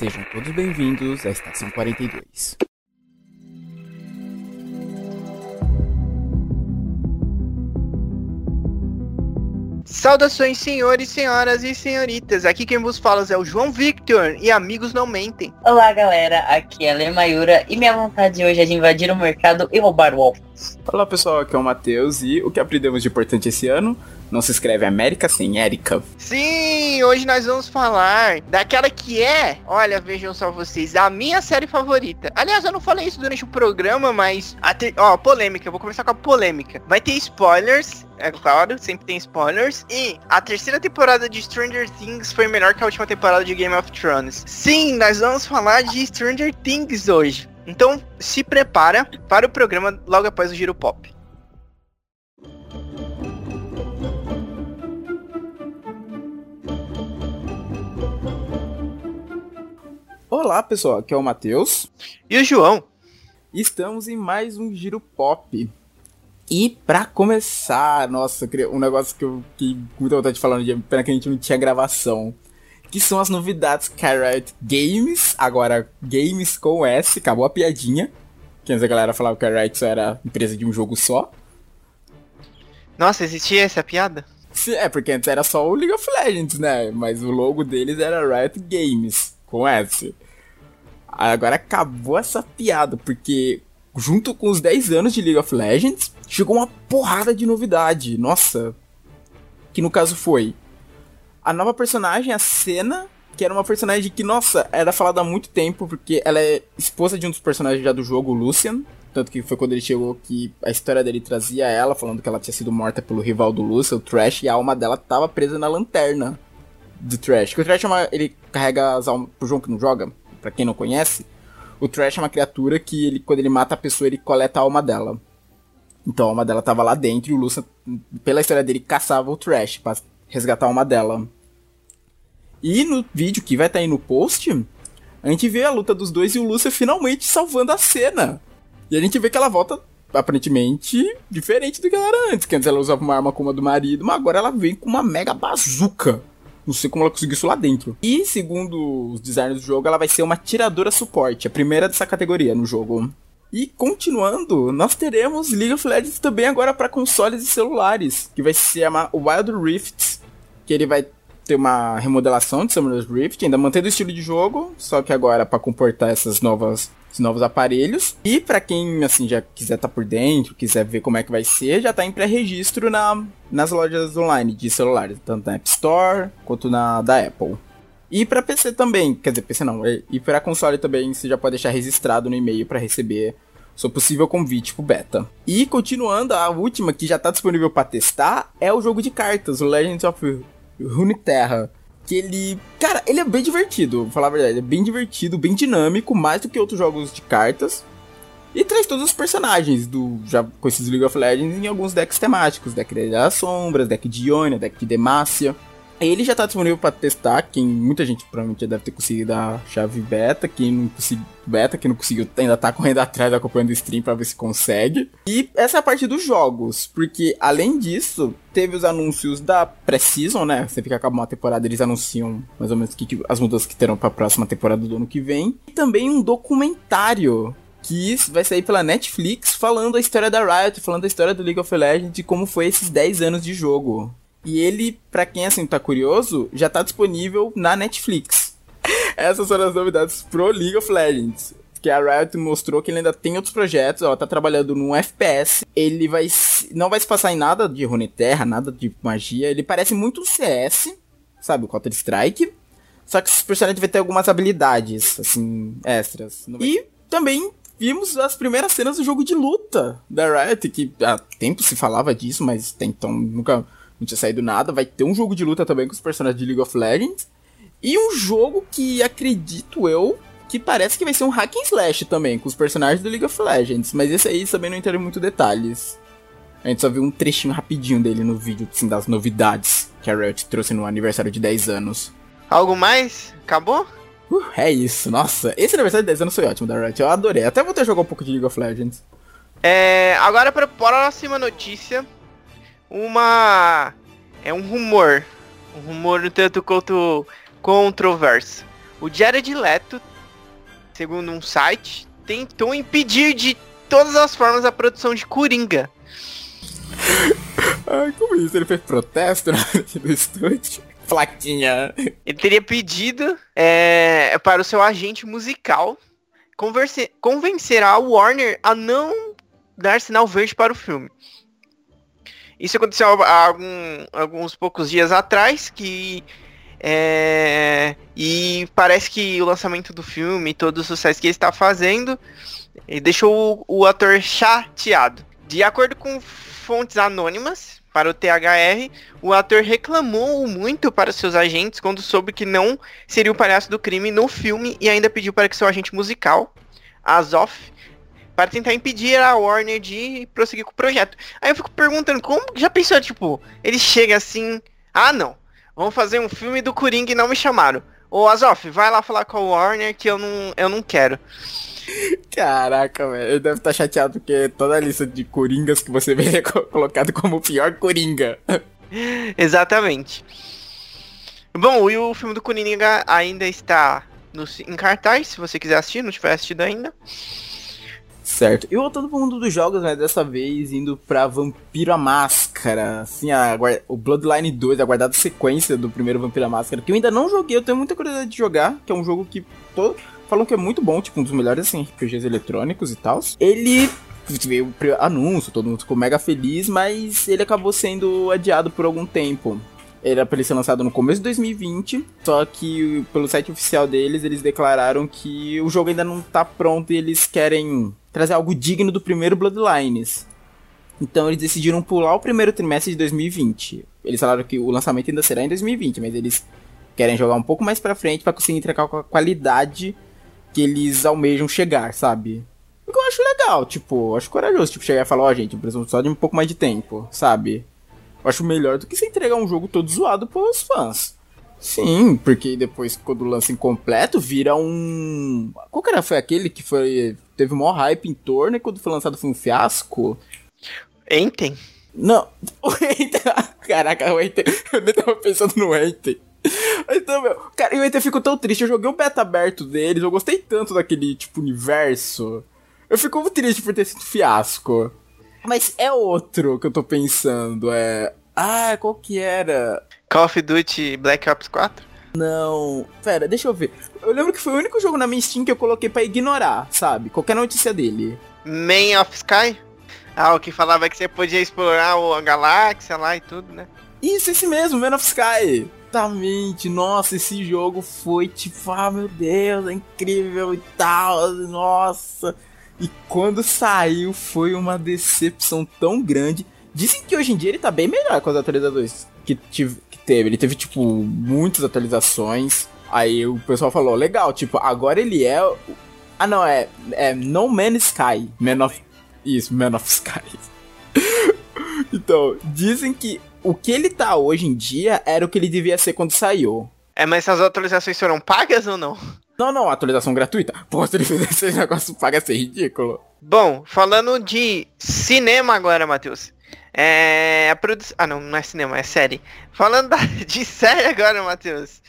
Sejam todos bem-vindos à Estação 42. Saudações, senhores, senhoras e senhoritas. Aqui quem vos fala é o João Victor e amigos não mentem. Olá, galera. Aqui é a Lê Mayura e minha vontade hoje é de invadir o mercado e roubar o. Olá, pessoal. Aqui é o Matheus e o que aprendemos de importante esse ano? Não se escreve América sem Érica. Sim, hoje nós vamos falar daquela que é, olha, vejam só vocês, a minha série favorita. Aliás, eu não falei isso durante o programa, mas, te... ó, polêmica, vou começar com a polêmica. Vai ter spoilers, é claro, sempre tem spoilers. E a terceira temporada de Stranger Things foi melhor que a última temporada de Game of Thrones. Sim, nós vamos falar de Stranger Things hoje. Então, se prepara para o programa logo após o Giro Pop. Olá, pessoal. Aqui é o Matheus. E o João. Estamos em mais um Giro Pop. E pra começar, nossa, um negócio que eu fiquei com muita vontade de falar no dia, pena que a gente não tinha gravação. Que são as novidades Carrot Games, agora Games com S, acabou a piadinha. Que antes a galera falava que a Riot só era empresa de um jogo só. Nossa, existia essa piada? Sim, é, porque antes era só o League of Legends, né? Mas o logo deles era Riot Games, com S. Agora acabou essa piada, porque junto com os 10 anos de League of Legends, chegou uma porrada de novidade. Nossa. Que no caso foi a nova personagem, a Senna, que era uma personagem que, nossa, era falada há muito tempo, porque ela é esposa de um dos personagens já do jogo, o Lucian. Tanto que foi quando ele chegou que a história dele trazia ela, falando que ela tinha sido morta pelo rival do Lucian, o Trash, e a alma dela tava presa na lanterna do Trash. Que o Trash é uma, ele carrega as almas pro João que não joga, para quem não conhece. O Trash é uma criatura que ele, quando ele mata a pessoa, ele coleta a alma dela. Então a alma dela tava lá dentro e o Lucian, pela história dele, caçava o Trash pra resgatar a alma dela. E no vídeo que vai estar tá aí no post, a gente vê a luta dos dois e o Lucian finalmente salvando a cena. E a gente vê que ela volta aparentemente diferente do que ela era antes. Que antes ela usava uma arma como a do marido, mas agora ela vem com uma mega bazuca. Não sei como ela conseguiu isso lá dentro. E, segundo os designers do jogo, ela vai ser uma tiradora suporte, a primeira dessa categoria no jogo. E continuando, nós teremos League of Legends também agora para consoles e celulares, que vai se chamar Wild Rift, que ele vai ter uma remodelação de Summoner's Rift, ainda mantendo o estilo de jogo, só que agora para comportar essas novas esses novos aparelhos. E para quem assim já quiser estar tá por dentro, quiser ver como é que vai ser, já tá em pré-registro na, nas lojas online de celulares, tanto na App Store quanto na da Apple. E para PC também, quer dizer, PC não, e para console também você já pode deixar registrado no e-mail para receber seu possível convite pro beta. E continuando, a última que já tá disponível para testar é o jogo de cartas, o Legends of Runeterra que ele. Cara, ele é bem divertido, vou falar a verdade. Ele é bem divertido, bem dinâmico, mais do que outros jogos de cartas. E traz todos os personagens do já conhecidos League of Legends em alguns decks temáticos: deck das sombras, deck de Ionia, deck de Demacia. Ele já tá disponível para testar, quem muita gente provavelmente já deve ter conseguido a chave beta, quem não conseguiu beta, quem não conseguiu ainda tá correndo atrás acompanhando o stream para ver se consegue. E essa é a parte dos jogos, porque além disso, teve os anúncios da pré-season, né? Sempre que acaba uma temporada, eles anunciam mais ou menos que, que as mudanças que terão para a próxima temporada do ano que vem. E também um documentário que vai sair pela Netflix falando a história da Riot, falando a história do League of Legends e como foi esses 10 anos de jogo. E ele, para quem assim tá curioso, já tá disponível na Netflix. Essas foram as novidades pro League of Legends. Que a Riot mostrou que ele ainda tem outros projetos, ela tá trabalhando num FPS. Ele vai não vai se passar em nada de Runeterra, nada de magia. Ele parece muito um CS, sabe, o Counter Strike. Só que os personagens vai ter algumas habilidades, assim, extras. E também vimos as primeiras cenas do jogo de luta da Riot, que há tempo se falava disso, mas até então nunca não tinha saído nada. Vai ter um jogo de luta também com os personagens de League of Legends. E um jogo que acredito eu que parece que vai ser um hack and slash também, com os personagens do League of Legends. Mas esse aí também não entendo muito detalhes. A gente só viu um trechinho rapidinho dele no vídeo, assim, das novidades que a Riot trouxe no aniversário de 10 anos. Algo mais? Acabou? Uh, é isso, nossa. Esse aniversário de 10 anos foi ótimo da Riot, eu adorei. Até vou ter jogar um pouco de League of Legends. É, agora para a próxima notícia uma. É um rumor. Um rumor um tanto quanto controverso. O Jared Leto, segundo um site, tentou impedir de todas as formas a produção de Coringa. Ai, como isso? Ele fez protesto no estúdio? Flaquinha. Ele teria pedido é, para o seu agente musical convencer a Warner a não dar sinal verde para o filme. Isso aconteceu há algum, alguns poucos dias atrás, que é, e parece que o lançamento do filme, todo o sucesso que ele está fazendo, deixou o, o ator chateado. De acordo com fontes anônimas para o THR, o ator reclamou muito para seus agentes quando soube que não seria o palhaço do crime no filme e ainda pediu para que seu agente musical, Azoff, para tentar impedir a Warner de prosseguir com o projeto. Aí eu fico perguntando, como já pensou, tipo, ele chega assim, ah não, vamos fazer um filme do Coringa e não me chamaram. Ô Azoff, vai lá falar com a Warner que eu não, eu não quero. Caraca, velho, ele deve estar tá chateado porque toda a lista de Coringas que você vê é colocado como o pior Coringa. Exatamente. Bom, e o filme do Coringa ainda está no, em cartaz, se você quiser assistir, não tiver assistido ainda. Certo. E voltando pro mundo dos jogos, né? Dessa vez indo pra Vampiro a Máscara. Assim, a, o Bloodline 2, a guardada sequência do primeiro Vampiro a Máscara. Que eu ainda não joguei, eu tenho muita curiosidade de jogar. Que é um jogo que todo, falam que é muito bom, tipo, um dos melhores assim, RPGs eletrônicos e tal. Ele veio o anúncio, todo mundo ficou mega feliz, mas ele acabou sendo adiado por algum tempo. Era para ele ser lançado no começo de 2020, só que pelo site oficial deles, eles declararam que o jogo ainda não tá pronto e eles querem trazer algo digno do primeiro Bloodlines. Então eles decidiram pular o primeiro trimestre de 2020. Eles falaram que o lançamento ainda será em 2020, mas eles querem jogar um pouco mais pra frente para conseguir entregar com a qualidade que eles almejam chegar, sabe? O que eu acho legal, tipo, acho corajoso, tipo, chegar e falar, ó, oh, gente, precisamos só de um pouco mais de tempo, sabe? Eu acho melhor do que você entregar um jogo todo zoado pros fãs. Sim, porque depois, quando lança incompleto, vira um. Qual que era? Foi aquele que foi. Teve o maior hype em torno e quando foi lançado foi um fiasco? Enten? Não, o Enten. Caraca, o Enten. Eu nem tava pensando no Enten. Então, meu, cara, eu Enten fico tão triste. Eu joguei o beta aberto deles, eu gostei tanto daquele, tipo, universo. Eu fico triste por ter sido fiasco. Mas é outro que eu tô pensando, é. Ah, qual que era? Call of Duty Black Ops 4? Não. Pera, deixa eu ver. Eu lembro que foi o único jogo na minha Steam que eu coloquei para ignorar, sabe? Qualquer notícia dele. Man of Sky? Ah, o que falava que você podia explorar a galáxia lá e tudo, né? Isso, esse mesmo, Man of Sky. Exatamente, nossa, esse jogo foi tipo, ah meu Deus, é incrível e tal, nossa. E quando saiu foi uma decepção tão grande. Dizem que hoje em dia ele tá bem melhor com as atualizações que, tive, teve. Ele teve, tipo, muitas atualizações. Aí o pessoal falou, legal, tipo, agora ele é. Ah não, é, é No Man's Sky. Man of. Isso, Man of Sky. então, dizem que o que ele tá hoje em dia era o que ele devia ser quando saiu. É, mas essas atualizações foram pagas ou não? Não, não, atualização gratuita. Pô, se ele fizesse esse negócio paga, ia ser ridículo. Bom, falando de cinema agora, Matheus. É, a produção. Ah, não, não é cinema, é série. Falando da... de série agora, Matheus.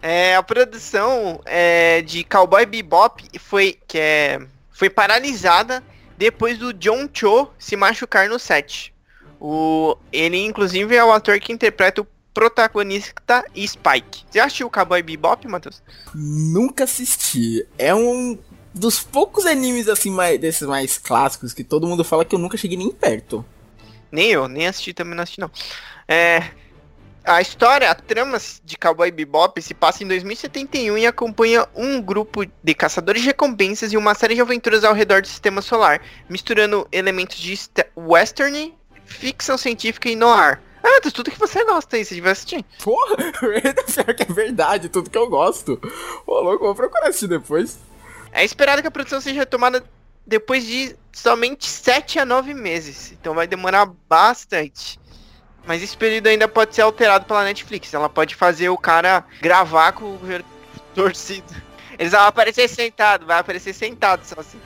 É, a produção é, de Cowboy Bebop foi, que é, foi paralisada depois do John Cho se machucar no set. O, ele, inclusive, é o ator que interpreta o protagonista Spike. Você assistiu o Cowboy Bebop, Matheus? Nunca assisti. É um dos poucos animes assim mais, desses mais clássicos que todo mundo fala que eu nunca cheguei nem perto. Nem eu, nem assisti também não assisti não. É, a história, a trama de Cowboy Bebop se passa em 2071 e acompanha um grupo de caçadores de recompensas e uma série de aventuras ao redor do sistema solar, misturando elementos de western, ficção científica e noir. Ah, tudo que você gosta aí, você devia assistir. Porra, pior que é verdade, tudo que eu gosto. Ô, louco, vou procurar assistir depois. É esperado que a produção seja retomada depois de somente 7 a 9 meses. Então vai demorar bastante. Mas esse período ainda pode ser alterado pela Netflix. Ela pode fazer o cara gravar com o torcido. Eles vão aparecer sentado, vai aparecer sentado só assim.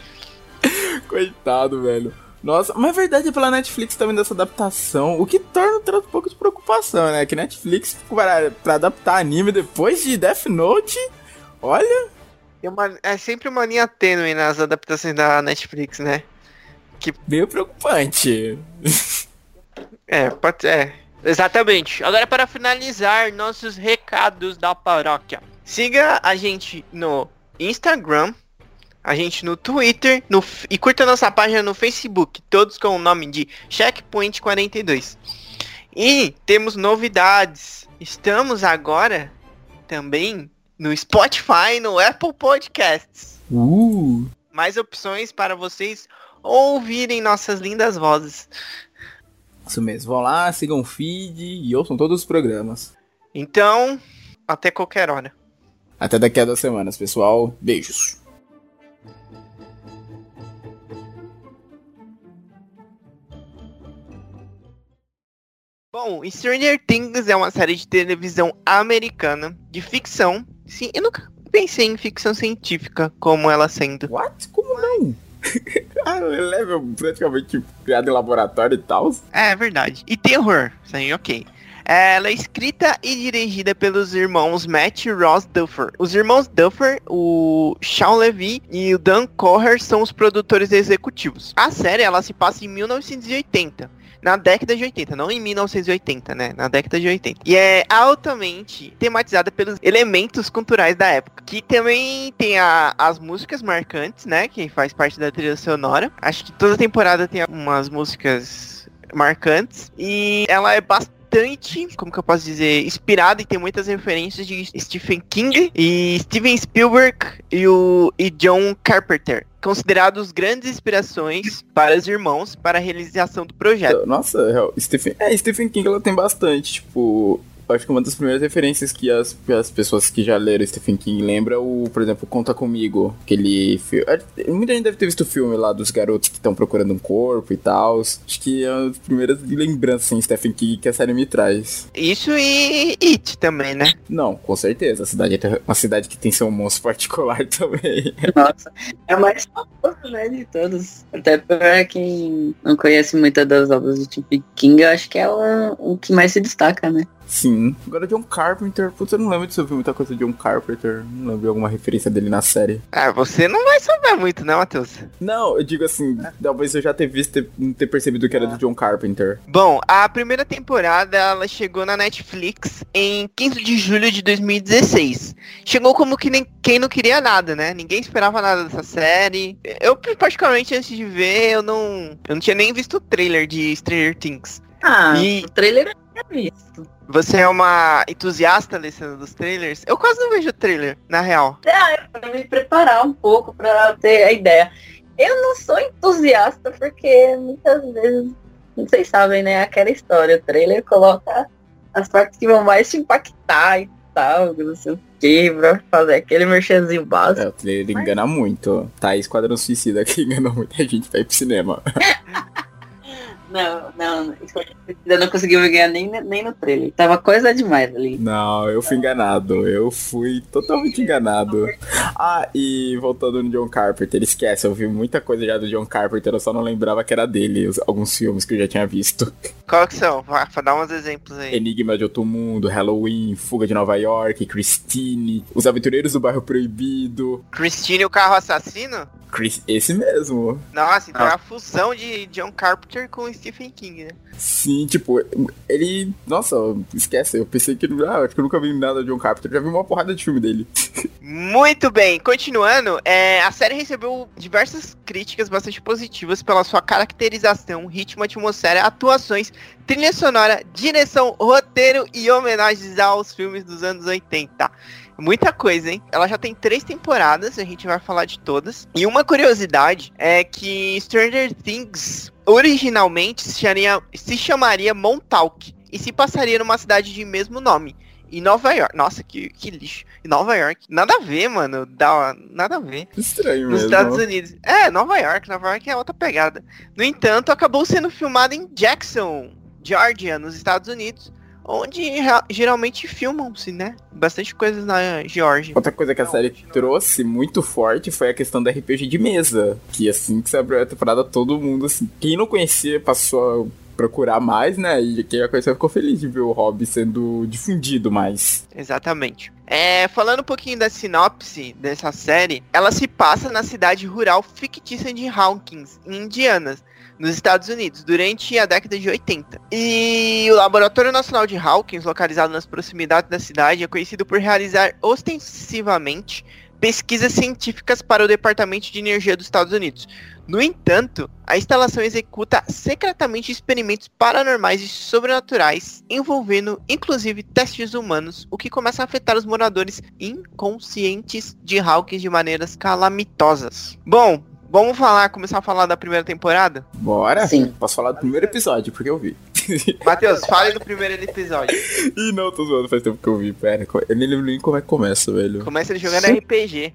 Coitado, velho. Nossa, mas é verdade é pela Netflix também dessa adaptação, o que torna um pouco de preocupação, né? Que Netflix, para, adaptar anime depois de Death Note, Olha, uma- é sempre uma linha tênue nas adaptações da Netflix, né? meio preocupante. É, pode é. Exatamente. Agora para finalizar nossos recados da paróquia. Siga a gente no Instagram, a gente no Twitter no, e curta nossa página no Facebook, todos com o nome de Checkpoint 42. E temos novidades. Estamos agora também no Spotify, no Apple Podcasts. Uh, Mais opções para vocês ouvirem nossas lindas vozes. isso mesmo. Vão lá, sigam o feed e ouçam todos os programas. Então, até qualquer hora. Até daqui a duas semanas, pessoal. Beijos. Bom, Stranger Things é uma série de televisão americana de ficção. Sim, eu nunca pensei em ficção científica como ela sendo. What? Como não? ah, level praticamente criado em laboratório e tal. É verdade. E terror, sim, ok. Ela é escrita e dirigida pelos irmãos Matt e Ross Duffer. Os irmãos Duffer, o Sean Levy e o Dan Coher são os produtores executivos. A série ela se passa em 1980. Na década de 80, não em 1980, né? Na década de 80. E é altamente tematizada pelos elementos culturais da época. Que também tem a- as músicas marcantes, né? Que faz parte da trilha sonora. Acho que toda temporada tem umas músicas marcantes. E ela é bastante, como que eu posso dizer, inspirada e tem muitas referências de Stephen King e Steven Spielberg e, o, e John Carpenter. Considerados grandes inspirações para os irmãos para a realização do projeto. Nossa, real, Stephen, é, Stephen King ela tem bastante, tipo, acho que uma das primeiras referências que as, que as pessoas que já leram Stephen King lembra o, por exemplo, Conta Comigo, aquele filme, muita gente deve ter visto o filme lá dos garotos que estão procurando um corpo e tal, acho que é uma das primeiras lembranças em Stephen King que a série me traz. Isso e It também, né? Não, com certeza, a cidade é uma cidade que tem seu monstro particular também. Nossa, é o mais famoso, né, de todos. Até pra quem não conhece muitas das obras do Stephen King, eu acho que é o, o que mais se destaca, né? Sim. Agora John Carpenter, putz, eu não lembro de vi muita coisa de John Carpenter, não lembro de alguma referência dele na série. Ah, você não vai saber muito, né, Matheus? Não, eu digo assim, talvez eu já ter visto e não ter percebido que era do John Carpenter. Bom, a primeira temporada ela chegou na Netflix em 15 de julho de 2016. Chegou como que nem quem não queria nada, né? Ninguém esperava nada dessa série. Eu particularmente antes de ver, eu não, eu não tinha nem visto o trailer de Stranger Things. Ah, E- o trailer eu tinha visto. Você é uma entusiasta, Alessandra, dos trailers? Eu quase não vejo trailer, na real. Ah, é pra me preparar um pouco pra ter a ideia. Eu não sou entusiasta porque muitas vezes, vocês sabem, né? Aquela história, o trailer coloca as partes que vão mais te impactar e tal, não sei o que, pra fazer aquele merchanzinho básico. É, o trailer engana muito. Tá, Esquadrão Suicida que engana muita gente pra ir pro cinema. Não, não, eu não consegui me ganhar nem, nem no trailer. Tava coisa demais ali. Não, eu fui enganado. Eu fui totalmente enganado. Ah, e voltando no John Carpenter, esquece, eu vi muita coisa já do John Carpenter, eu só não lembrava que era dele, alguns filmes que eu já tinha visto. Qual que são? Vai, dá uns exemplos aí. Enigma de Outro Mundo, Halloween, Fuga de Nova York, Christine, Os Aventureiros do Bairro Proibido. Christine e o Carro Assassino? Chris, esse mesmo. Nossa, então Ah. é a fusão de John Carpenter com Stephen King, né? Sim, tipo, ele. Nossa, esquece, eu pensei que. Ah, acho que eu nunca vi nada de John Carpenter, já vi uma porrada de filme dele. Muito bem, continuando, é, a série recebeu diversas críticas bastante positivas pela sua caracterização, ritmo, atmosfera, atuações, trilha sonora, direção, roteiro e homenagens aos filmes dos anos 80. Muita coisa, hein? Ela já tem três temporadas, a gente vai falar de todas. E uma curiosidade é que Stranger Things originalmente se chamaria, se chamaria Montauk e se passaria numa cidade de mesmo nome. Em Nova York. Nossa, que, que lixo. Em Nova York. Nada a ver, mano. Dá, nada a ver. Estranho Nos mesmo. Estados Unidos. É, Nova York. Nova York é outra pegada. No entanto, acabou sendo filmado em Jackson, Georgia, nos Estados Unidos. Onde geralmente filmam-se, né? Bastante coisas na Georgia. Outra coisa que a série trouxe muito forte foi a questão do RPG de mesa. Que assim que se abriu a temporada, todo mundo, assim, quem não conhecia passou a procurar mais, né? E quem a conheceu ficou feliz de ver o hobby sendo difundido mais. Exatamente. É, falando um pouquinho da sinopse dessa série, ela se passa na cidade rural fictícia de Hawkins, em Indiana, nos Estados Unidos, durante a década de 80. E o Laboratório Nacional de Hawkins, localizado nas proximidades da cidade, é conhecido por realizar ostensivamente pesquisas científicas para o Departamento de Energia dos Estados Unidos. No entanto, a instalação executa secretamente experimentos paranormais e sobrenaturais, envolvendo inclusive testes humanos, o que começa a afetar os moradores inconscientes de Hawkins de maneiras calamitosas. Bom, vamos falar, começar a falar da primeira temporada? Bora? Sim. Posso falar do primeiro episódio, porque eu vi. Matheus, fale do primeiro episódio. Ih, não, tô zoando, faz tempo que eu vi. Pera, eu nem lembro nem como é que começa, velho. Começa ele jogando RPG.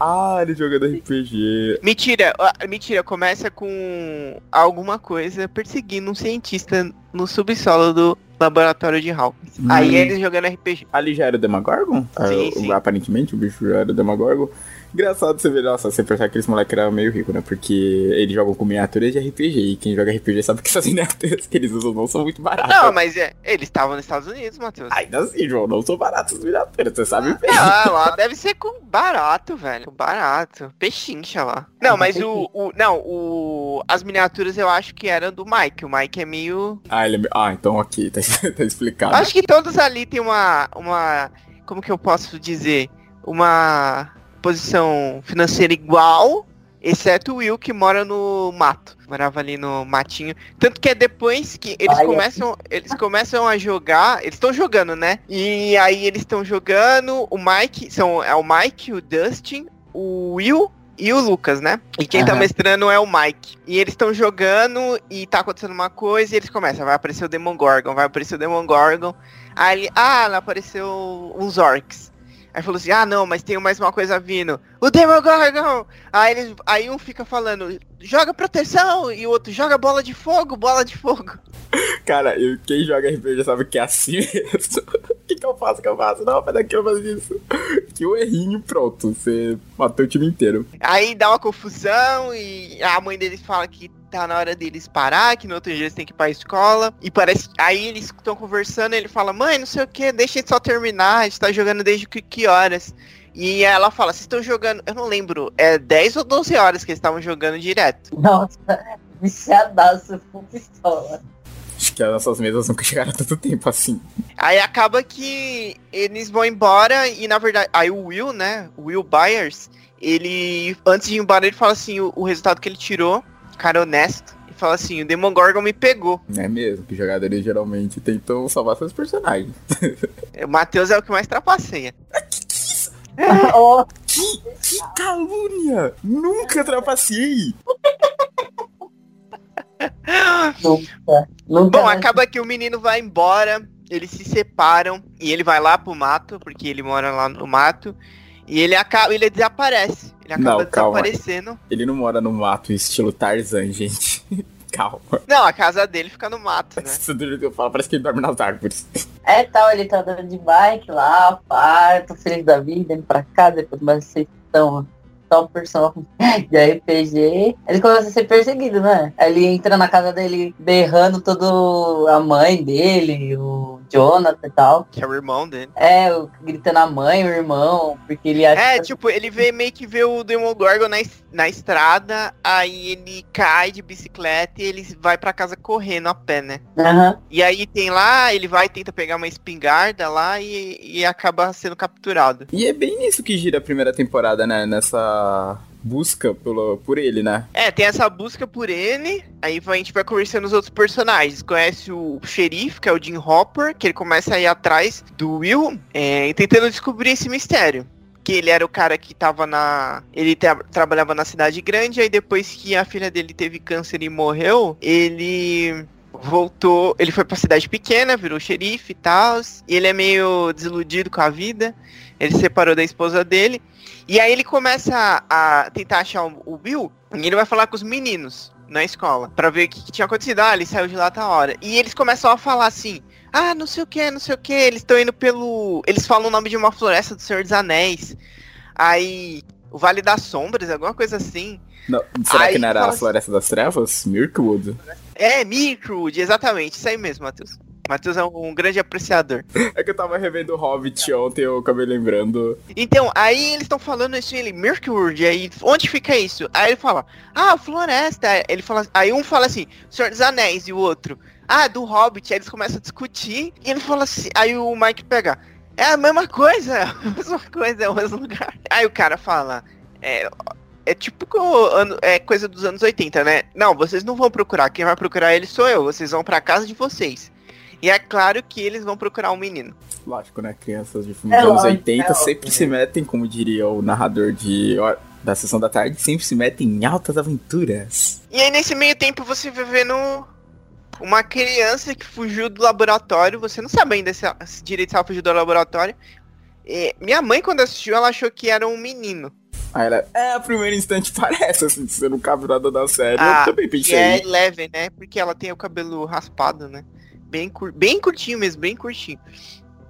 Ah, ele jogando RPG. Mentira, mentira, começa com alguma coisa perseguindo um cientista no subsolo do laboratório de Hawkins. Hum. Aí eles jogando RPG. Ali já era o Demagorgon? Sim, Ah, sim. Aparentemente o bicho já era o Demagorgon. Engraçado você ver, nossa, você pensar que esse moleque era meio rico, né? Porque eles jogam com miniaturas de RPG. E quem joga RPG sabe que essas miniaturas que eles usam não são muito baratas. Não, mas é, eles estavam nos Estados Unidos, Matheus. Ainda assim, João, não são baratas as miniaturas, você sabe bem. Ah, lá deve ser com barato, velho. Com barato. Pechincha lá. Não, mas o, o. Não, o. As miniaturas eu acho que eram do Mike. O Mike é meio. Ah, ele é... Ah, então ok, tá, tá explicado. Acho que todos ali tem uma. uma. Como que eu posso dizer? Uma posição financeira igual. Exceto o Will que mora no mato. Morava ali no matinho. Tanto que é depois que eles Ai, é. começam. Eles começam a jogar. Eles estão jogando, né? E aí eles estão jogando. O Mike. São, é o Mike, o Dustin, o Will e o Lucas, né? E quem tá Aham. mestrando é o Mike. E eles estão jogando e tá acontecendo uma coisa e eles começam. Vai aparecer o Demon Gorgon, vai aparecer o Demon Gorgon. Aí ele, ah, lá apareceu uns orcs. Aí falou assim, ah não, mas tem mais uma coisa vindo. O Demogorgon! Aí, eles, aí um fica falando, joga proteção, e o outro joga bola de fogo, bola de fogo. Cara, eu, quem joga RPG sabe que é assim mesmo. O que, que eu faço? O que eu faço? Não, faz aquilo, faz isso. Que o errinho, pronto. Você matou o time inteiro. Aí dá uma confusão e a mãe deles fala que tá na hora deles parar, que no outro dia eles têm que ir pra escola. E parece. Aí eles estão conversando e ele fala, mãe, não sei o que, deixa ele só terminar, a gente tá jogando desde que, que horas? E ela fala, vocês estão jogando, eu não lembro, é 10 ou 12 horas que eles estavam jogando direto. Nossa, viciadaço com pistola. Acho que as nossas mesas nunca chegaram tanto tempo assim. Aí acaba que eles vão embora e na verdade. Aí o Will, né? O Will Byers, ele. Antes de ir embora, ele fala assim, o, o resultado que ele tirou, cara honesto, e fala assim, o Demogorgon me pegou. Não é mesmo? Que jogadores geralmente tentam salvar seus personagens. O Matheus é o que mais trapaceia. oh, Que calúnia! Nunca trapacei! nunca. Nunca Bom, mais- acaba que o menino vai embora, eles se separam e ele vai lá pro mato, porque ele mora lá no mato. E ele acaba, ele desaparece. Ele acaba Não, calma. desaparecendo. Ele não mora no mato estilo Tarzan, gente. Calma. Não, a casa dele fica no mato, né? Isso do jeito que eu falo, parece que ele dorme nas árvores. É tal, ele tá andando de bike lá, pá, tô feliz da vida, indo pra casa, depois de uma sessão top person de RPG. Ele começa a ser perseguido, né? Aí Ele entra na casa dele berrando todo a mãe dele, o Jonathan e tal. Que é o irmão dele. É, o- gritando a mãe, o irmão, porque ele acha É, que tipo, ele vê meio que vê o Demogorgon na, es- na estrada, aí ele cai de bicicleta e ele vai pra casa correndo a pé, né? Aham. E aí tem lá, ele vai tenta pegar uma espingarda lá e, e acaba sendo capturado. E é bem nisso que gira a primeira temporada, né? Nessa busca pelo, por ele, né? É, tem essa busca por ele, aí a gente vai conversando os outros personagens. Conhece o xerife, que é o Jim Hopper, que ele começa a ir atrás do Will, é, tentando descobrir esse mistério. Que ele era o cara que tava na. Ele tra- trabalhava na cidade grande, aí depois que a filha dele teve câncer e morreu, ele voltou. Ele foi pra cidade pequena, virou xerife e tal. E ele é meio desiludido com a vida. Ele se separou da esposa dele. E aí ele começa a, a tentar achar o, o Bill. E ele vai falar com os meninos na escola. Pra ver o que, que tinha acontecido. Ah, ele saiu de lá tá hora. E eles começam a falar assim. Ah, não sei o que, não sei o que. Eles estão indo pelo. Eles falam o nome de uma floresta do Senhor dos Anéis. Aí o Vale das Sombras, alguma coisa assim. Não, será Aí que não era a assim- Floresta das Trevas? Mirkwood. É, Mirkwood, exatamente, isso aí mesmo, Matheus. Matheus é um, um grande apreciador. É que eu tava revendo o Hobbit ontem, eu acabei lembrando. Então, aí eles estão falando assim, ele, Mirkwood, aí, onde fica isso? Aí ele fala, ah, floresta. Ele fala, aí um fala assim, Senhor dos Anéis, e o outro, ah, do Hobbit. Aí eles começam a discutir, e ele fala assim, aí o Mike pega, é a mesma coisa, a mesma coisa, é o mesmo lugar. Aí o cara fala, é, é tipo ano- é coisa dos anos 80, né? Não, vocês não vão procurar, quem vai procurar ele sou eu, vocês vão pra casa de vocês. E é claro que eles vão procurar um menino. Lógico, né? Crianças de filme É dos anos lógico, 80 é sempre lógico. se metem, como diria o narrador de da sessão da tarde, sempre se metem em altas aventuras. E aí nesse meio tempo você vai vendo uma criança que fugiu do laboratório, você não sabe ainda se, ela- se direito se ela fugiu do laboratório. E minha mãe, quando assistiu, ela achou que era um menino. Aí ela, é, a primeiro instante parece, assim, você nunca viu nada da série. Ah, eu também Que pensei. é leve, né? Porque ela tem o cabelo raspado, né? Bem, cur... bem curtinho mesmo, bem curtinho.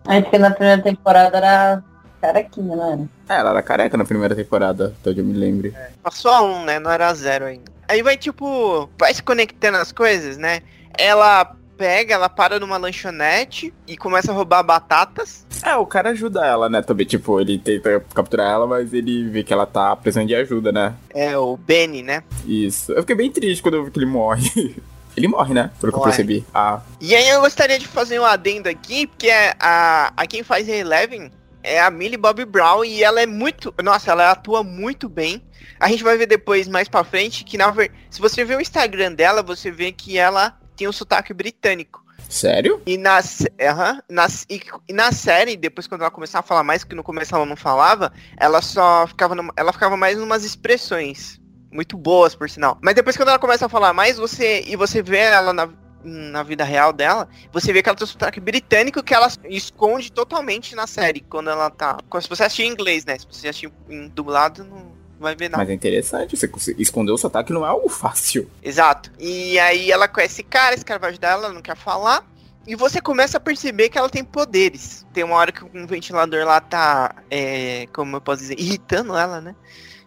Acho que na primeira temporada era carequinha, não era? É, ela era careca na primeira temporada, até onde eu me lembre. Passou a um, né? Não era zero ainda. Aí vai tipo, vai se conectando as coisas, né? Ela pega, ela para numa lanchonete e começa a roubar batatas. É, o cara ajuda ela, né? Também, tipo, ele tenta capturar ela, mas ele vê que ela tá precisando de ajuda, né? É o Benny, né? Isso. Eu fiquei bem triste quando eu vi que ele morre. Ele morre, né? Pelo que eu percebi. Ah, E aí eu gostaria de fazer um adendo aqui, porque é a, a quem faz Eleven é a Millie Bobby Brown e ela é muito. Nossa, ela atua muito bem. A gente vai ver depois, mais pra frente, que na ver... se você ver o Instagram dela, você vê que ela tem um sotaque britânico. sério? E na, sé- aham, nas- e, e na série, depois quando ela começar a falar mais, que no começo ela não falava, ela só ficava numa- ela ficava mais numas expressões. Muito boas, por sinal. Mas depois quando ela começa a falar mais, você. E você vê ela na, na vida real dela, você vê que ela tem um sotaque britânico que ela esconde totalmente na série. Quando ela tá. Se você assistir em inglês, né? Se você assistir em dublado, não vai ver nada. Mas é interessante, você esconder o sotaque não é algo fácil. Exato. E aí ela conhece esse cara, esse cara vai ajudar ela, ela não quer falar. E você começa a perceber que ela tem poderes. Tem uma hora que um ventilador lá tá, é, como eu posso dizer, irritando ela, né?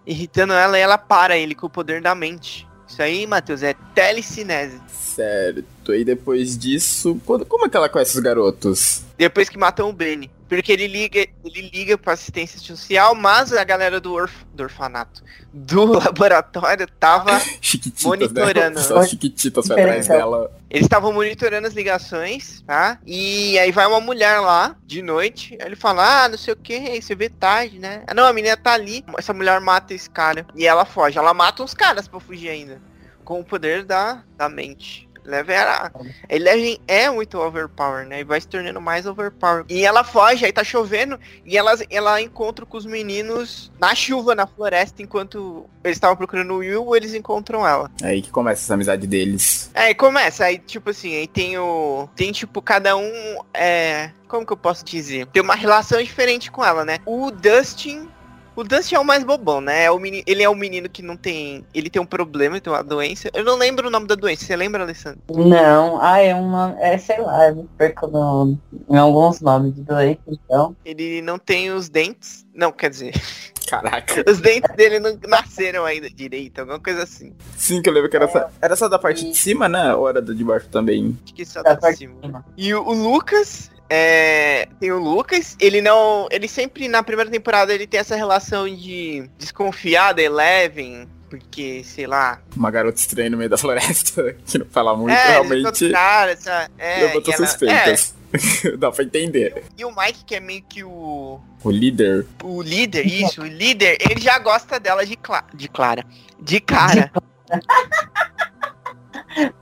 Irritando ela e ela para ele com o poder da mente. Isso aí, Matheus, é telecinese. Certo. E depois disso, quando- como é que ela conhece os garotos? Depois que matam o Benny. Porque ele liga, ele liga pra assistência social, mas a galera do, orf, do orfanato, do laboratório, tava Chiquititas, Monitorando. né? Só as chiquititas foi atrás Diferentão. dela. Eles estavam monitorando as ligações, tá? E aí vai uma mulher lá, de noite, aí ele fala, ah, não sei o que, você vê tarde, né? Ah, não, a menina tá ali, essa mulher mata esse cara. E ela foge, ela mata uns caras pra fugir ainda. Com o poder da, da mente. Eleven era... Eleven é muito overpower, né? E vai se tornando mais overpower. E ela foge, aí tá chovendo, e ela, ela encontra com os meninos na chuva, na floresta, enquanto eles estavam procurando o Will, eles encontram ela. Aí que começa essa amizade deles. É, e começa, aí tipo assim, aí tem o. Tem tipo, cada um. É. Como que eu posso dizer? Tem uma relação diferente com ela, né? O Dustin. O Dustin é o mais bobão, né? É o meni- ele é o menino que não tem. Ele tem um problema, ele tem uma doença. Eu não lembro o nome da doença. Você lembra, Alessandro? Não, ah, é uma. É, sei lá, eu me perco no, em alguns nomes de doente, então. Ele não tem os dentes. Não, quer dizer, Caraca. os dentes dele não nasceram ainda direito, alguma coisa assim. Sim, que eu lembro que era, só, era só da parte de cima, né? Ou era da de baixo também? Acho que só Da tá parte de cima. cima. E o, o Lucas, é, tem o Lucas, ele não. Ele sempre, na primeira temporada, ele tem essa relação de desconfiar da Eleven, porque, sei lá. Uma garota estranha no meio da floresta, que não fala muito, é, realmente. Cara, essa, é, levantou ela- suspeitas. Dá pra entender. é, e o Mike, que é meio que o. O líder. O líder, isso, o líder, ele já gosta dela de, cla de Clara. De cara.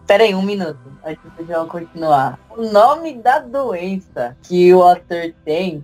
Pera aí, um minuto. Antes de eu continuar. O nome da doença que o ator tem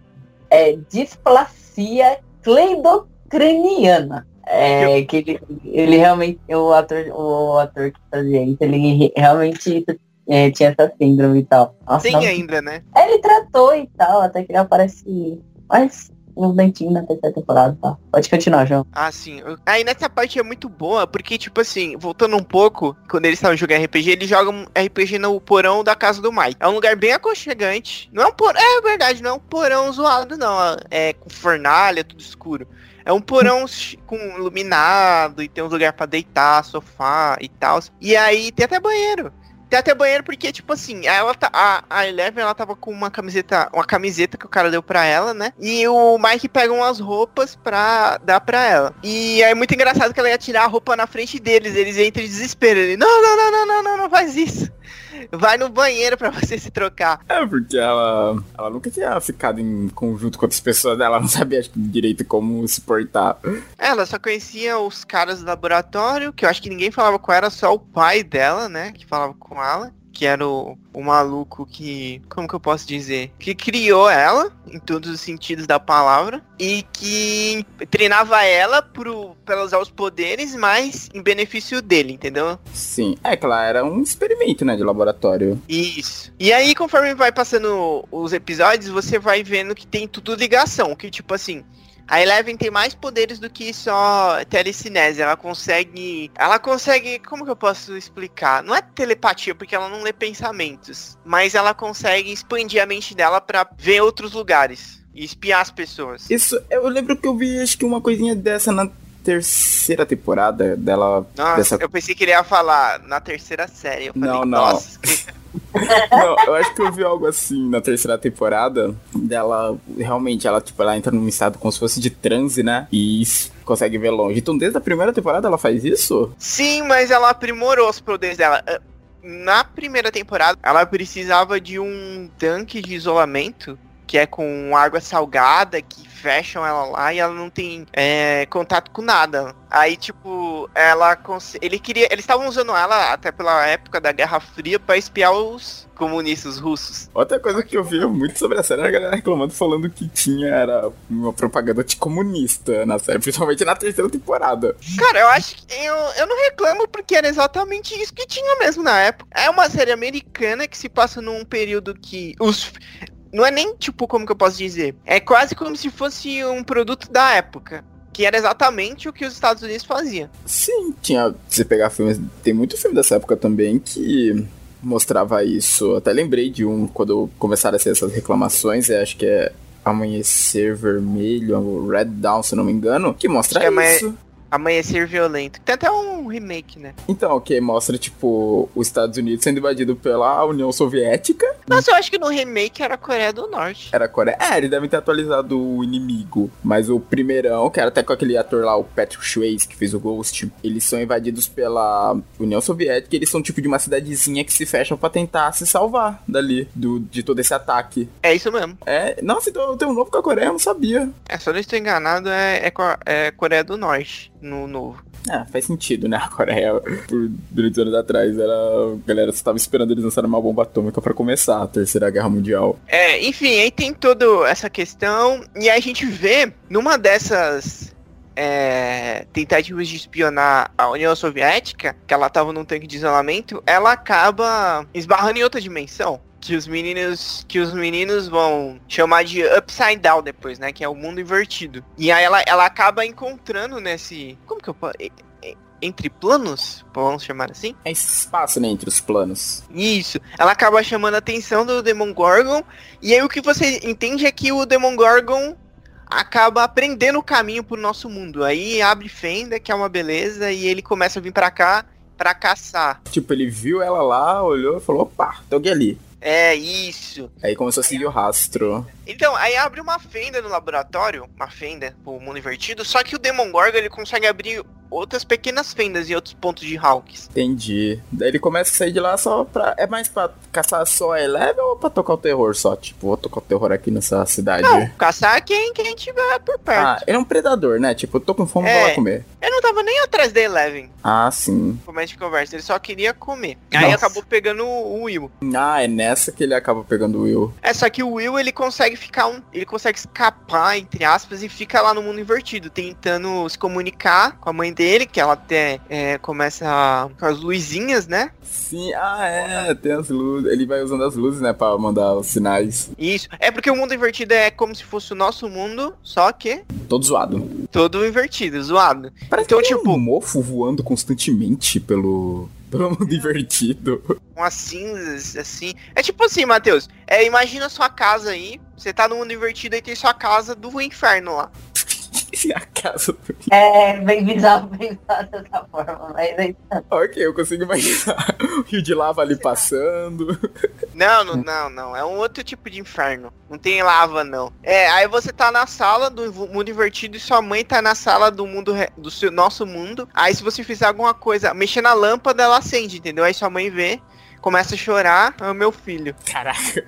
é displasia cleidocraniana. É que ele, ele realmente, o ator, o ator que fazia isso, ele realmente é, tinha essa síndrome e tal. Nossa, Tem não- ainda, né? Ele tratou e tal, até que ele aparece. Mas uns dentinhos na terceira temporada, tá? Pode continuar, João. Ah, sim. Aí nessa parte é muito boa, porque, tipo assim, voltando um pouco, quando eles estavam jogando RPG, eles jogam RPG no porão da casa do Mike. É um lugar bem aconchegante. Não é um porão. É verdade, não é um porão zoado, não. É com fornalha, tudo escuro. É um porão com iluminado e tem um lugar para deitar, sofá e tal. E aí tem até banheiro. Tem até banheiro porque, tipo assim, ela tá, a, a Eleven ela tava com uma camiseta, uma camiseta que o cara deu pra ela, né? E o Mike pega umas roupas pra dar pra ela. E é muito engraçado que ela ia tirar a roupa na frente deles. Eles entram em desespero. Ele, não, não, não, não, não, não, não faz isso. Vai no banheiro pra você se trocar. É, porque ela, ela nunca tinha ficado em conjunto com outras pessoas, ela não sabia acho, direito como se portar. Ela só conhecia os caras do laboratório, que eu acho que ninguém falava com ela, só o pai dela, né, que falava com ela que era o, o maluco que, como que eu posso dizer, que criou ela em todos os sentidos da palavra e que treinava ela pro, pra ela usar os poderes, mas em benefício dele, entendeu? Sim, é ela era um experimento, né, de laboratório. Isso. E aí, conforme vai passando os episódios, você vai vendo que tem tudo ligação, que tipo assim, a Eleven tem mais poderes do que só telecinese. Ela consegue. Ela consegue. Como que eu posso explicar? Não é telepatia, porque ela não lê pensamentos. Mas ela consegue expandir a mente dela para ver outros lugares. E espiar as pessoas. Isso, eu lembro que eu vi acho que uma coisinha dessa na terceira temporada dela. Nossa, dessa... eu pensei que ele ia falar na terceira série. Eu falei, Não, não. nossa, que- Não, eu acho que eu vi algo assim na terceira temporada dela. Realmente, ela, tipo, ela entra num estado como se fosse de transe, né? E consegue ver longe. Então, desde a primeira temporada ela faz isso? Sim, mas ela aprimorou os poderes dela. Ah, Na primeira temporada, ela precisava de um tanque de isolamento que é com água salgada, que fecham ela lá e ela não tem é, contato com nada. Aí, tipo, ela ele queria, eles estavam usando ela até pela época da Guerra Fria para espiar os comunistas russos. Outra coisa que eu vi muito sobre a série era a galera reclamando, falando que tinha era uma propaganda anticomunista na série, principalmente na terceira temporada. Cara, eu acho que eu, eu não reclamo porque era exatamente isso que tinha mesmo na época. É uma série americana que se passa num período que os não é nem tipo como que eu posso dizer, é quase como se fosse um produto da época, que era exatamente o que os Estados Unidos faziam. Sim, tinha. Se pegar filmes. Tem muito filme dessa época também que mostrava isso. Até lembrei de um quando começaram a ser essas reclamações, é, acho que é Amanhecer Vermelho, Red Dawn, se eu não me engano, que mostra é isso. Amanhecer violento. Tem até um remake, né? Então, que mostra, tipo, os Estados Unidos sendo invadido pela União Soviética. Nossa, eu acho que no remake era a Coreia do Norte. Era a Coreia. É, eles devem ter atualizado o inimigo. Mas o primeirão, que era até com aquele ator lá, o Patrick Swayze, que fez o Ghost, eles são invadidos pela União Soviética. Eles são tipo de uma cidadezinha que se fecham pra tentar se salvar dali, do, de todo esse ataque. É isso mesmo. É, nossa, então tem um novo com a Coreia, eu não sabia. É, eu não estou enganado, é, é, é Coreia do Norte no novo. É, faz sentido, né? A Coreia, por durante anos atrás, era, a galera só tava esperando eles lançarem uma bomba atômica pra começar a Terceira Guerra Mundial. É, enfim, aí tem toda essa questão. E aí a gente vê numa dessas é, tentativas de espionar a União Soviética, que ela tava num tanque de isolamento, ela acaba esbarrando em outra dimensão. Que os meninos. Que os meninos vão chamar de upside down depois, né? Que é o mundo invertido. E aí ela, ela acaba encontrando nesse. Como que eu posso. Entre planos? Vamos chamar assim? É esse espaço, né, entre os planos. Isso. Ela acaba chamando a atenção do Demon Gorgon. E aí o que você entende é que o Demon Gorgon acaba aprendendo o caminho pro nosso mundo. Aí abre fenda, que é uma beleza, e ele começa a vir pra cá pra caçar. Tipo, ele viu ela lá, olhou e falou, opa, tem alguém ali. É isso. Aí começou a seguir o rastro. Então, aí abre uma fenda no laboratório, uma fenda pro mundo invertido, só que o Demon Gorgon ele consegue abrir outras pequenas fendas em outros pontos de Hawks. Entendi. Daí ele começa a sair de lá só pra. É mais pra caçar só a Eleven ou pra tocar o terror só? Tipo, vou tocar o terror aqui nessa cidade. Não, caçar quem, quem tiver por perto. Ah, ele é um predador, né? Tipo, eu tô com fome, vou É. lá comer. Ele não tava nem atrás da Eleven, Ah, sim. começo de conversa, ele só queria comer. Aí Nossa. acabou pegando o Will. Ah, é nessa que ele acaba pegando o Will. É só que o Will ele consegue ficar um, ele consegue escapar entre aspas e fica lá no mundo invertido, tentando se comunicar com a mãe dele, que ela até é, começa com as luzinhas, né? Sim, ah, é, tem as luzes. Ele vai usando as luzes, né, pra mandar os sinais. Isso. É porque o mundo invertido é como se fosse o nosso mundo, só que Todo zoado. todo invertido, zoado. Parece Então, tipo- um mofo voando constantemente pelo, pelo mundo invertido. umas cinzas, assim. É tipo assim, Matheus. É, imagina sua casa aí. Você tá no mundo invertido e tem sua casa do inferno lá. A casa do... É bem bizarro pensar dessa forma, mas é isso. Ok, eu consigo imaginar o rio de lava ali passando. Não, não, não, não. É um outro tipo de inferno. Não tem lava, não. É, aí você tá na sala do mundo invertido e sua mãe tá na sala do mundo re- do seu, nosso mundo. Aí se você fizer alguma coisa, mexer na lâmpada, ela acende, entendeu? Aí sua mãe vê, começa a chorar, é o meu filho. Caraca.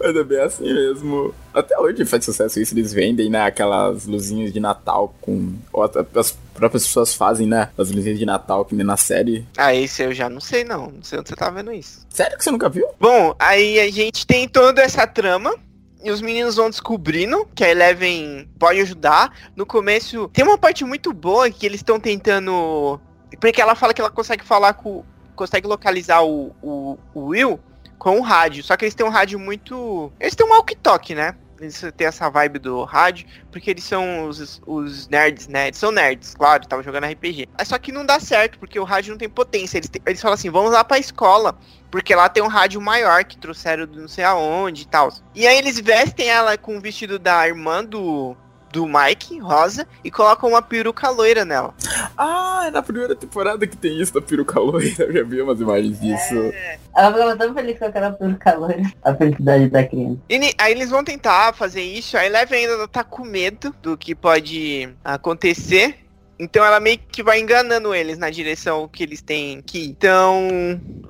Mas é bem assim mesmo. Até hoje faz sucesso isso, eles vendem, né, aquelas luzinhas de Natal com... Ou as próprias pessoas fazem, né, as luzinhas de Natal que nem na série. Ah, esse eu já não sei não. Não sei onde você tá vendo isso. Sério que você nunca viu? Bom, aí a gente tem toda essa trama. E os meninos vão descobrindo que a Eleven pode ajudar. No começo, tem uma parte muito boa que eles estão tentando. Porque ela fala que ela consegue falar com. Consegue localizar o, o, o Will com o rádio. Só que eles têm um rádio muito. Eles têm um walkie-talkie, né? Eles têm essa vibe do rádio, porque eles são os, os nerds, né? Eles são nerds, claro, estavam jogando RPG. Só que não dá certo, porque o rádio não tem potência. Eles, eles falam assim, vamos lá pra escola, porque lá tem um rádio maior que trouxeram do não sei aonde e tal. E aí eles vestem ela com o vestido da irmã do, do Mike, rosa, e colocam uma peruca loira nela. Ah, é na primeira temporada que tem isso da peruca loira. Eu já vi umas imagens disso. Ela ficava tão feliz com aquela peruca loira. A felicidade da criança. E aí eles vão tentar fazer isso, a Eleven ainda tá com medo do que pode acontecer. Então ela meio que vai enganando eles na direção que eles têm que ir. Então,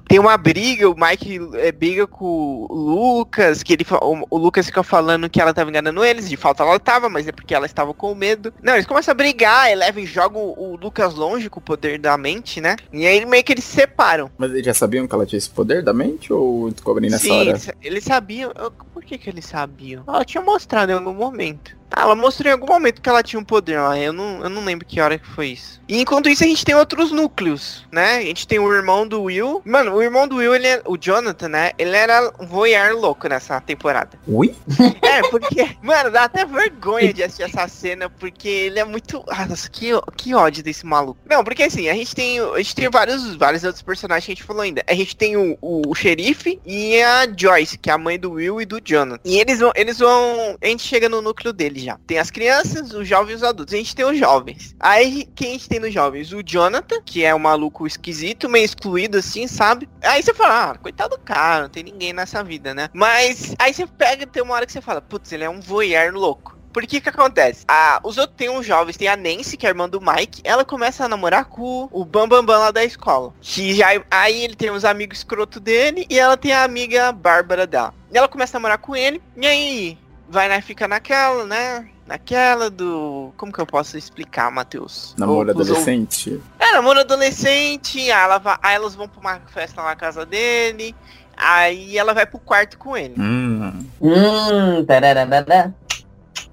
tem uma briga, o Mike é, briga com o Lucas, que ele o, o Lucas fica falando que ela tava enganando eles, de falta ela tava, mas é porque ela estava com medo. Não, eles começam a brigar, Eleven joga o, o Lucas longe com o poder da mente, né? E aí meio que eles se separam. Mas eles já sabiam que ela tinha esse poder da mente ou descobrem nessa Sim, hora? eles, eles sabiam. Por que, que eles sabiam? Ela tinha mostrado em algum momento. Ah, ela mostrou em algum momento que ela tinha um poder lá. Eu não, eu não lembro que hora que foi isso. E enquanto isso, a gente tem outros núcleos, né? A gente tem o irmão do Will. Mano, o irmão do Will, ele é, o Jonathan, né? Ele era um voyeur louco nessa temporada. Ui? É, porque, mano, dá até vergonha de assistir essa cena, porque ele é muito. Ah, nossa, que, que ódio desse maluco. Não, porque assim, a gente tem. A gente tem vários, vários outros personagens que a gente falou ainda. A gente tem o, o, o xerife e a Joyce, que é a mãe do Will e do Jonathan. E eles vão. Eles vão. A gente chega no núcleo já. Tem as crianças, os jovens e os adultos. A gente tem os jovens. Aí quem a gente tem nos jovens? O Jonathan, que é um maluco esquisito, meio excluído assim, sabe? Aí você fala, ah, coitado do cara, não tem ninguém nessa vida, né? Mas aí você pega, tem uma hora que você fala, putz, ele é um voyeur louco. Por que acontece? Ah, os outros tem uns jovens, tem a Nancy, que é a irmã do Mike, ela começa a namorar com o Bambambam Bam Bam lá da escola. Que já, aí ele tem os amigos escroto dele e ela tem a amiga Bárbara dela. E ela começa a namorar com ele, e aí vai né, fica naquela, né? Naquela do. Como que eu posso explicar, Matheus? Namoro Ou adolescente? é, namoro adolescente, aí, ela vai, aí elas vão pra uma festa lá na casa dele, aí ela vai pro quarto com ele. Hum. Hum.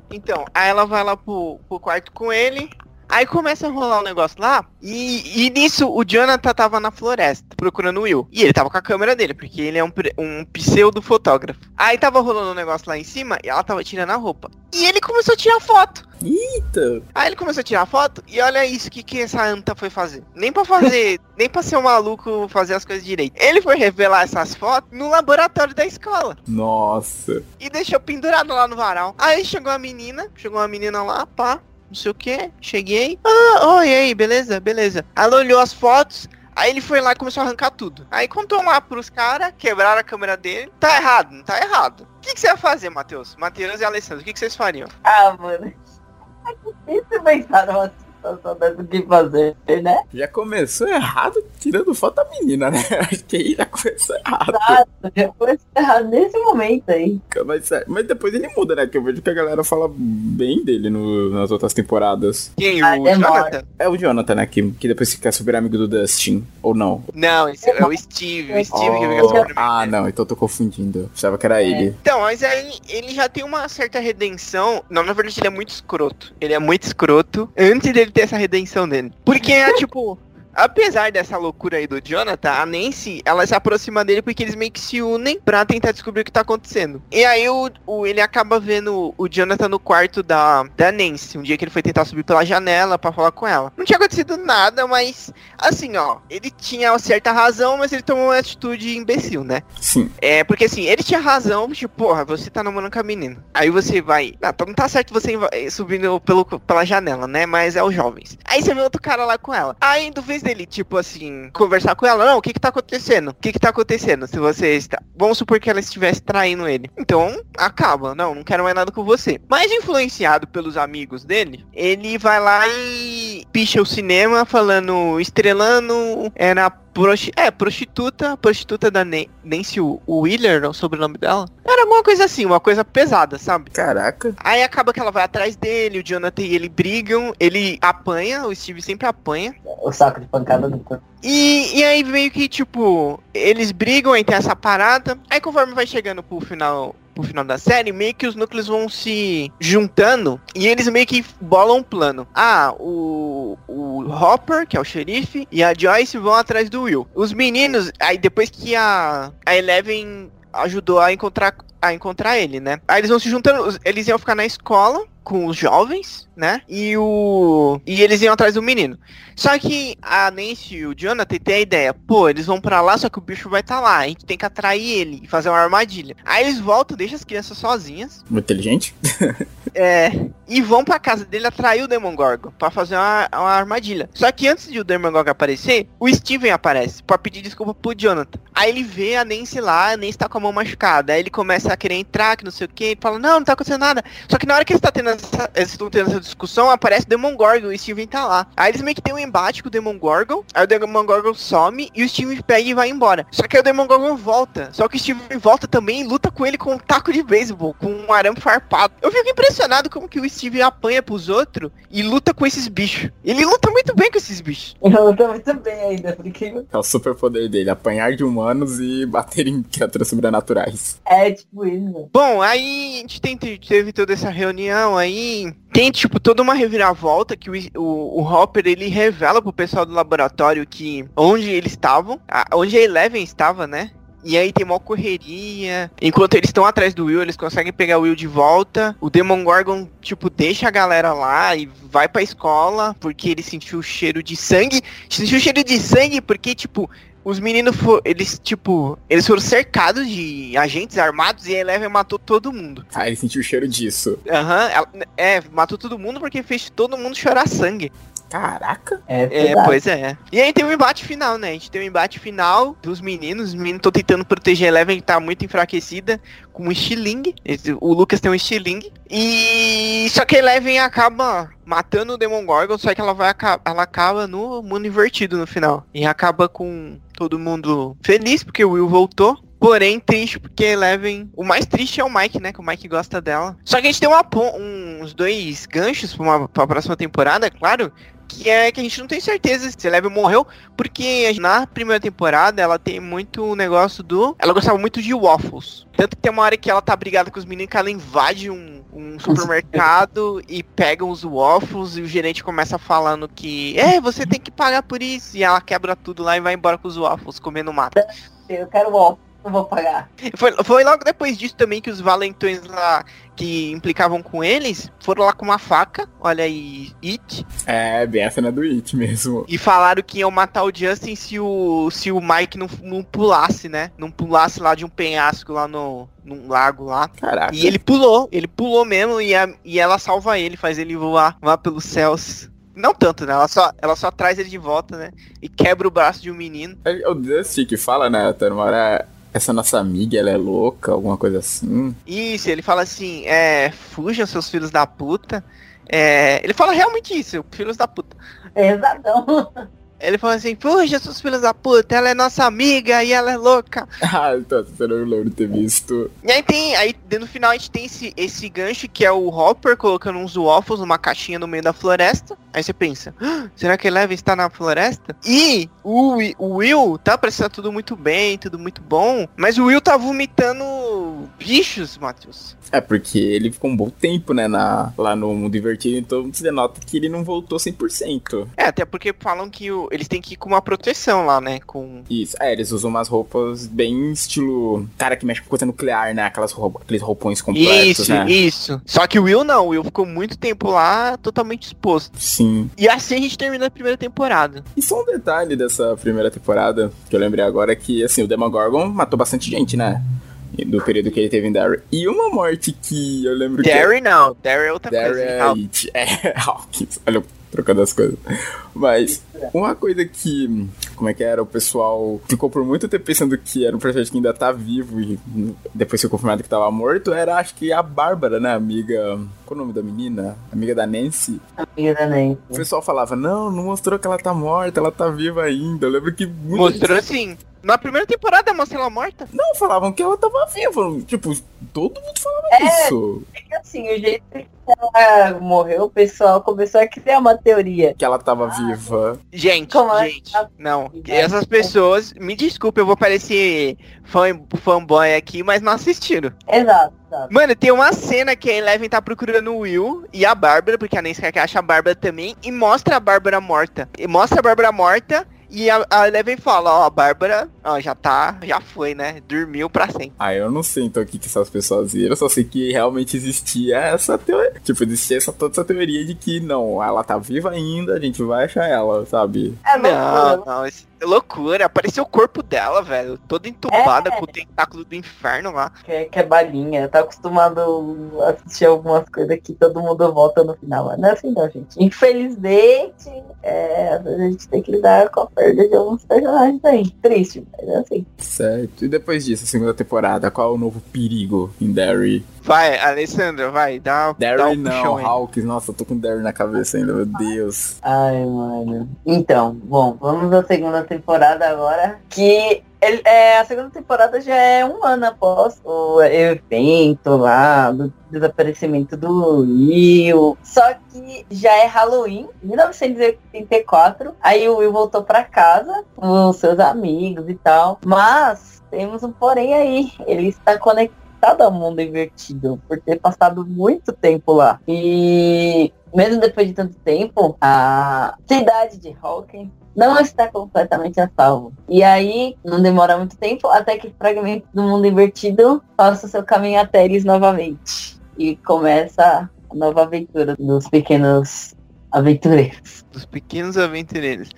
Então, aí ela vai lá pro, pro quarto com ele, aí começa a rolar um negócio lá, e, e nisso o Jonathan tava na floresta, procurando o Will. E ele tava com a câmera dele, porque ele é um, um pseudo fotógrafo. Aí tava rolando um negócio lá em cima, e ela tava tirando a roupa. E ele começou a tirar foto. Eita! Aí ele começou a tirar foto e olha isso, que, que essa anta foi fazer? Nem pra fazer, nem pra ser um maluco fazer as coisas direito. Ele foi revelar essas fotos no laboratório da escola Nossa. e deixou pendurado lá no varal. Aí chegou a menina, chegou uma menina lá, pá, não sei o que, cheguei. Ah, oi, aí, beleza, beleza. Ela olhou as fotos, aí ele foi lá e começou a arrancar tudo. Aí contou lá pros caras, quebraram a câmera dele. Tá errado, não tá errado. O que, que você vai fazer, Matheus? Matheus e Alessandro, o que, que vocês fariam? Ah, mano. É difícil pensar Tá sabendo o que fazer, né? Já começou errado tirando foto da menina, né? Acho que aí já começou errado. Exato, já foi errado nesse momento aí. Mas, é, mas depois ele muda, né? Que eu vejo que a galera fala bem dele no- nas outras temporadas. Quem? Ah, O demora. Jonathan? É o Jonathan, né? Que, que depois fica super amigo do Dustin. Ou não? Não, esse é o Steve. O Steve que fica Oh, super ah, não. Então eu tô confundindo. Eu Achava que era ele. Então, mas aí ele já tem uma certa redenção. Não, na verdade, ele é muito escroto. Ele é muito escroto antes dele ter essa redenção dele. Porque é tipo. Apesar dessa loucura aí do Jonathan, a Nancy, ela se aproxima dele porque eles meio que se unem pra tentar descobrir o que tá acontecendo. E aí o, o- ele acaba vendo o Jonathan no quarto da, da Nancy, um dia que ele foi tentar subir pela janela pra falar com ela. Não tinha acontecido nada, mas assim, ó, ele tinha certa razão, mas ele tomou uma atitude imbecil, né? Sim. É, porque assim, ele tinha razão, tipo, porra, você tá namorando com a menina. Aí você vai. Ah, não tá certo você eh, subindo pelo, pela janela, né? Mas é os jovens. Aí você vê outro cara lá com ela. Aí, do vez dele, tipo assim, conversar com ela, não, o que que tá acontecendo? O que que tá acontecendo? Se você está. Vamos supor que ela estivesse traindo ele. Então, acaba. Não, não quero mais nada com você. Mas influenciado pelos amigos dele, ele vai lá e picha o cinema falando, estrelando, é na prosti é, prostituta, prostituta da Nan- Nancy Wheeler, é o sobrenome dela. Era alguma coisa assim, uma coisa pesada, sabe? Caraca. Aí acaba que ela vai atrás dele, o Jonathan e ele brigam, ele apanha, o Steve sempre apanha. O saco de pancada do. E, e aí meio que, tipo, eles brigam, aí tem essa parada. Aí conforme vai chegando pro final, pro final da série, meio que os núcleos vão se juntando e eles meio que bolam um plano. Ah, o, o Hopper, que é o xerife, e a Joyce vão atrás do Will. Os meninos, aí depois que a, a Eleven ajudou a encontrar a encontrar ele, né? Aí eles vão se juntando, eles iam ficar na escola com os jovens, né? E o e eles iam atrás do menino. Só que a Nancy e o Jonathan tem a ideia, pô, eles vão pra lá, só que o bicho vai estar lá, a gente tem que atrair ele e fazer uma armadilha. Aí eles voltam, deixam as crianças sozinhas, Muito inteligente. é, e vão pra casa dele atrair o Demogorgon pra fazer uma, uma armadilha. Só que antes de o Demogorgon aparecer, o Steven aparece pra pedir desculpa pro Jonathan. Aí ele vê a Nancy lá, a Nancy tá com a mão machucada. Aí ele começa a querer entrar, que não sei o que, ele fala, não, não tá acontecendo nada. Só que na hora que eles tá tendo essa, eles estão tendo essa discussão, aparece o Demogorgon e o Steven tá lá. Aí eles meio que tem um embate com o Demogorgon, aí o Demogorgon some e o Steven pega e vai embora. Só que aí o Demogorgon volta. Só que o Steven volta também e luta com ele com um taco de beisebol, com um arame farpado. Eu fico impressionado como que o Steven apanha pros outros e luta com esses bichos. Ele luta muito bem com esses bichos. Eu tô muito bem ainda, porque É o super poder dele, apanhar de humanos e bater em criaturas sobrenaturais. é tipo isso. Bom, aí a gente tem, teve toda essa reunião aí. Tem, tipo, toda uma reviravolta que o, o, o Hopper, ele revela pro pessoal do laboratório que onde eles estavam, onde a Eleven estava, né? E aí tem uma correria. Enquanto eles estão atrás do Will, eles conseguem pegar o Will de volta. O Demogorgon, tipo, deixa a galera lá e vai pra escola porque ele sentiu o cheiro de sangue. Sentiu o cheiro de sangue porque, tipo, os meninos foram, eles, tipo, eles foram cercados de agentes armados e a Eleven matou todo mundo. Ah, ele sentiu o cheiro disso. Aham, ela- é, matou todo mundo porque fez todo mundo chorar sangue. Caraca. É, É, pois é. E aí tem o embate final, né? A gente tem o embate final dos meninos. Os meninos estão tentando proteger a Eleven, que tá muito enfraquecida, com um estilingue. O Lucas tem um estilingue. E. Só que a Eleven acaba matando o Demogorgon, só que ela vai ela acaba no mundo invertido no final. E acaba com todo mundo feliz, porque o Will voltou. Porém, triste, porque a Eleven. O mais triste é o Mike, né? Que o Mike gosta dela. Só que a gente tem uma, uns dois ganchos pra, uma, pra próxima temporada, é claro. Que é que a gente não tem certeza se a Eleven morreu. Porque na primeira temporada ela tem muito o negócio do. Ela gostava muito de waffles. Tanto que tem uma hora que ela tá brigada com os meninos que ela invade um, um supermercado e pega os waffles e o gerente começa falando que. É, você tem que pagar por isso. E ela quebra tudo lá e vai embora com os waffles, comendo mato. Eu quero o não vou pagar. Foi, foi logo depois disso também que os valentões lá que implicavam com eles foram lá com uma faca, olha aí, It, É, bem a cena do It mesmo. e falaram que iam matar o Justin se o, se o Mike não, não pulasse, né? Não pulasse lá de um penhasco lá no num lago lá. Caraca. E ele pulou, ele pulou mesmo e, a- e ela salva ele, faz ele voar, voar pelos céus. Não tanto, né? Ela só, ela só traz ele de volta, né? E quebra o braço de um menino. É o Dusty que fala, né? Até uma hora essa nossa amiga, ela é louca, alguma coisa assim. Isso, ele fala assim, é, fujam seus filhos da puta. É, ele fala realmente isso, filhos da puta. Exatão. Ele fala assim, fuja seus filhos da puta, ela é nossa amiga e ela é louca. ah, então, eu não lembro de ter visto. E aí tem, aí no final a gente tem esse, esse gancho que é o Hopper colocando uns waffles numa caixinha no meio da floresta. Aí você pensa, ah, será que Eleven está na floresta? E o, o Will tá parecendo tudo muito bem, tudo muito bom, mas o Will tá vomitando bichos, Matheus. É, porque ele ficou um bom tempo, né, na, lá no mundo invertido, então você denota que ele não voltou 100%. É, até porque falam que o- eles têm que ir com uma proteção lá, né? Com. Isso, é, eles usam umas roupas bem estilo cara que mexe com coisa nuclear, né, aquelas aqueles roupões completos, Isso, né. isso. Só que o Will não, o Will ficou muito tempo lá totalmente exposto. Sim. E assim a gente termina a primeira temporada. E só um detalhe dessa primeira temporada, que eu lembrei agora, é que, assim, o Demogorgon matou bastante gente, né? Do período que ele teve em Derry. E uma morte que eu lembro que... Derry não, Derry é outra Derry coisa. é, It. é Hawkins. Olha, trocando as coisas. Mas uma coisa que, como é que era, o pessoal ficou por muito tempo pensando que era um personagem que ainda tá vivo e depois foi confirmado que tava morto, era acho que a Bárbara, né, amiga... Qual o nome da menina? Amiga da Nancy. Amiga da Nancy. O pessoal falava, não, não mostrou que ela tá morta, ela tá viva ainda. Eu lembro que muito Mostrou assim. Na primeira temporada mostra ela morta. Não, falavam que ela tava viva. Tipo, todo mundo falava É. isso. É que assim, o jeito que ela morreu, o pessoal começou a criar uma teoria. Que ela tava viva. Gente, Como gente, não. Essas pessoas, me desculpe, eu vou parecer fã, fanboy aqui, mas não assistiram. Exato, exato. Mano, tem uma cena que a Eleven tá procurando o Will e a Bárbara, porque a Nancy quer que acha a Bárbara também, e mostra a Bárbara morta. E mostra a Bárbara morta e a, a Eleven fala, ó, a Bárbara, ó, já tá, já foi, né? Dormiu pra sempre. Ah, eu não sei então o que, que essas pessoas viram, eu só sei que realmente existia essa teoria. Tipo, existia essa, toda essa teoria de que não, ela tá viva ainda, a gente vai achar ela, sabe? É Não, loucura. não, isso é loucura. Apareceu o corpo dela, velho. Toda entubada com o tentáculo do inferno lá. Que, é- que é balinha. Tá acostumado a assistir algumas coisas que todo mundo volta no final. Mas não é assim não, gente. Infelizmente, é, a gente tem que lidar com a perda de alguns personagens aí. Triste, é assim. Certo. E depois disso, a segunda temporada, qual é o novo perigo em Derry? Vai, Alessandra, vai, dá, dá Derry um não. Hawkins. Nossa, eu tô com Derry na cabeça ainda, meu Deus. Ai, mano. Então, bom, vamos à segunda temporada agora. Que ele- é, a segunda temporada já é um ano após o evento lá, do desaparecimento do Will. Só que já é Halloween, 1984. Aí o Will voltou pra casa com seus amigos e tal. Mas temos um porém aí. Ele está conectado ao mundo invertido por ter passado muito tempo lá. E mesmo depois de tanto tempo, a cidade de Hawkins não está completamente a salvo. E aí, não demora muito tempo até que fragmentos do mundo invertido faça seu caminho até eles novamente. E começa a nova aventura dos pequenos aventureiros. Dos pequenos aventureiros.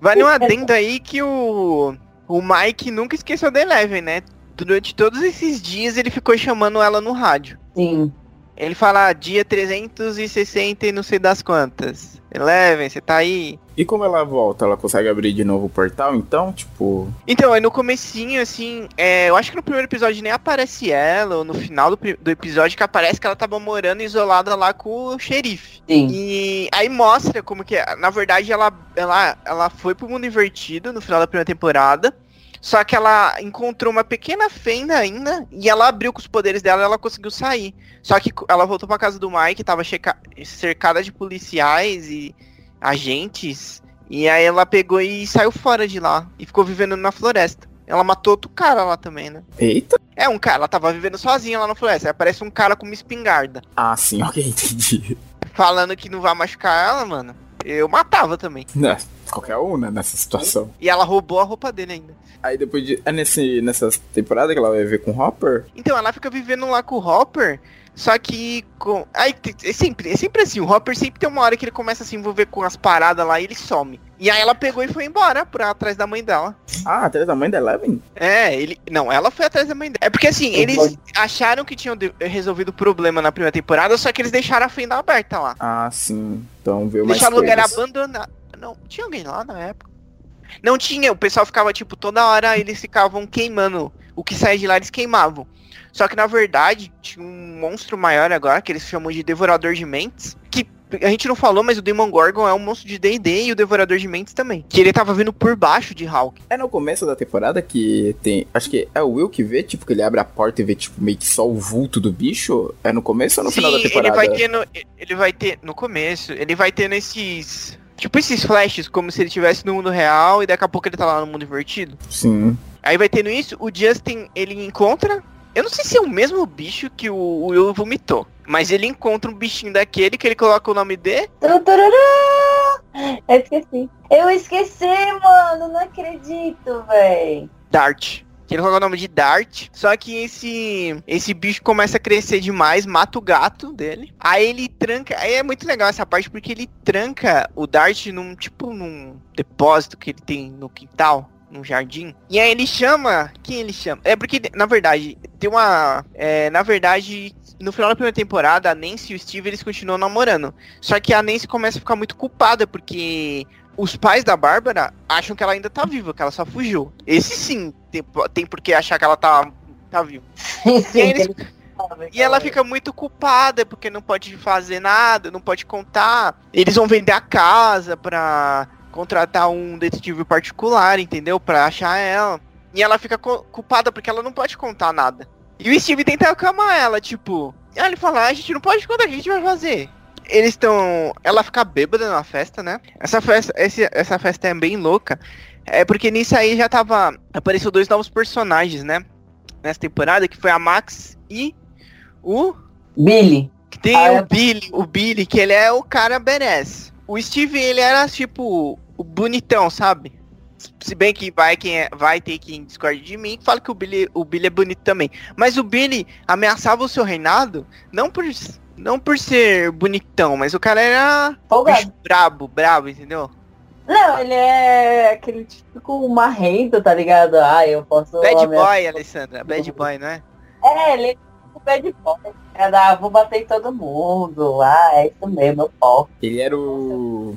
Vale um adendo aí que o, o Mike nunca esqueceu da Eleven, né? Durante todos esses dias ele ficou chamando ela no rádio. Sim, Ele fala dia 360 e não sei das quantas. Eleven, você tá aí? E como ela volta? Ela consegue abrir de novo o portal, então, tipo. Então, aí no comecinho, assim, é, eu acho que no primeiro episódio nem aparece ela, ou no final do, do episódio que aparece que ela tava morando isolada lá com o xerife. sim. E aí mostra como que, é. na verdade, ela, ela, ela foi pro mundo invertido no final da primeira temporada. Só que ela encontrou uma pequena fenda ainda e ela abriu com os poderes dela e ela conseguiu sair. Só que ela voltou pra casa do Mike, tava cercada de policiais e agentes. E aí ela pegou e saiu fora de lá e ficou vivendo na floresta. Ela matou outro cara lá também, né? Eita! É, um cara, ela tava vivendo sozinha lá na floresta. Aí aparece um cara com uma espingarda. Ah, sim, ok, entendi. Falando que não vai machucar ela, mano. Eu matava também. Né, qualquer um, né, nessa situação. E ela roubou a roupa dele ainda. Aí depois de. É nesse, nessa temporada que ela vai ver com o Hopper? Então ela fica vivendo lá com o Hopper. Só que com. Aí é sempre, é sempre assim, o Hopper sempre tem uma hora que ele começa a se envolver com as paradas lá e ele some. E aí ela pegou e foi embora pra atrás da mãe dela. Ah, atrás da mãe da Eleven? É, ele. Não, ela foi atrás da mãe dela. É porque assim, eles Pode. acharam que tinham de- resolvido o problema na primeira temporada, só que eles deixaram a fenda aberta lá. Ah, sim. Então veio mais Deixaram o lugar abandonado. Não, tinha alguém lá na época. Não tinha, o pessoal ficava, tipo, toda hora eles ficavam queimando o que saía de lá eles queimavam. Só que na verdade tinha um monstro maior agora, que eles chamam de Devorador de Mentes, que a gente não falou, mas o Demon Gorgon é um monstro de D&D e o Devorador de Mentes também. Que ele tava vindo por baixo de Hulk. É no começo da temporada que tem. Acho que é o Will que vê, tipo, que ele abre a porta e vê, tipo, meio que só o vulto do bicho. É no começo ou no Sim, final da temporada? ele vai ter no, ele vai ter no começo, ele vai ter nesses tipo esses flashes como se ele estivesse no mundo real e daqui a pouco ele tá lá no mundo invertido. Sim. Aí vai tendo isso, o Justin ele encontra, eu não sei se é o mesmo bicho que o, Will vomitou, mas ele encontra um bichinho daquele que ele coloca o nome de! Eu esqueci. Eu esqueci, mano. Não acredito, véi. Dart. Que ele coloca o nome de Dart. Só que esse esse bicho começa a crescer demais, mata o gato dele. Aí ele tranca. Aí é muito legal essa parte porque ele tranca o Dart num tipo num depósito que ele tem no quintal. Num jardim. E aí ele chama. Quem ele chama? É porque, na verdade, tem uma. É, na verdade, no final da primeira temporada, a Nancy e o Steve eles continuam namorando. Só que a Nancy começa a ficar muito culpada, porque os pais da Bárbara acham que ela ainda tá viva, que ela só fugiu. Esse sim tem, tem por que achar que ela tá, tá viva. Sim, sim. E eles- fala, E ela fica muito culpada porque não pode fazer nada, não pode contar. Eles vão vender a casa pra contratar um detetive particular, entendeu? Pra achar ela. E ela fica culpada porque ela não pode contar nada. E o Steve tenta acalmar ela, tipo. Aí ele fala, "Ah, a gente não pode contar, o que a gente vai fazer? Eles estão. Ela fica bêbada na festa, né? Essa festa, esse- essa festa é bem louca. É porque nisso aí já tava. Apareceu dois novos personagens, né? Nessa temporada, que foi a Max e o. Billy. Que tem Ah, o é. Billy, o Billy, que ele é o cara badass. O Steve, ele era tipo o bonitão, sabe? Se bem que vai, quem é- vai ter quem discorde de mim, que fala que o Billy, o Billy é bonito também. Mas o Billy ameaçava o seu reinado, não por, não por ser bonitão, mas o cara era bicho brabo, brabo, entendeu? Não, ele é aquele típico marrento, tá ligado? Ah, eu posso. Bad boy, Alessandra, bad boy, não é? É, ele é tipo bad boy. É da, vou bater em todo mundo. Ah, é isso mesmo, eu posso. Ele era o.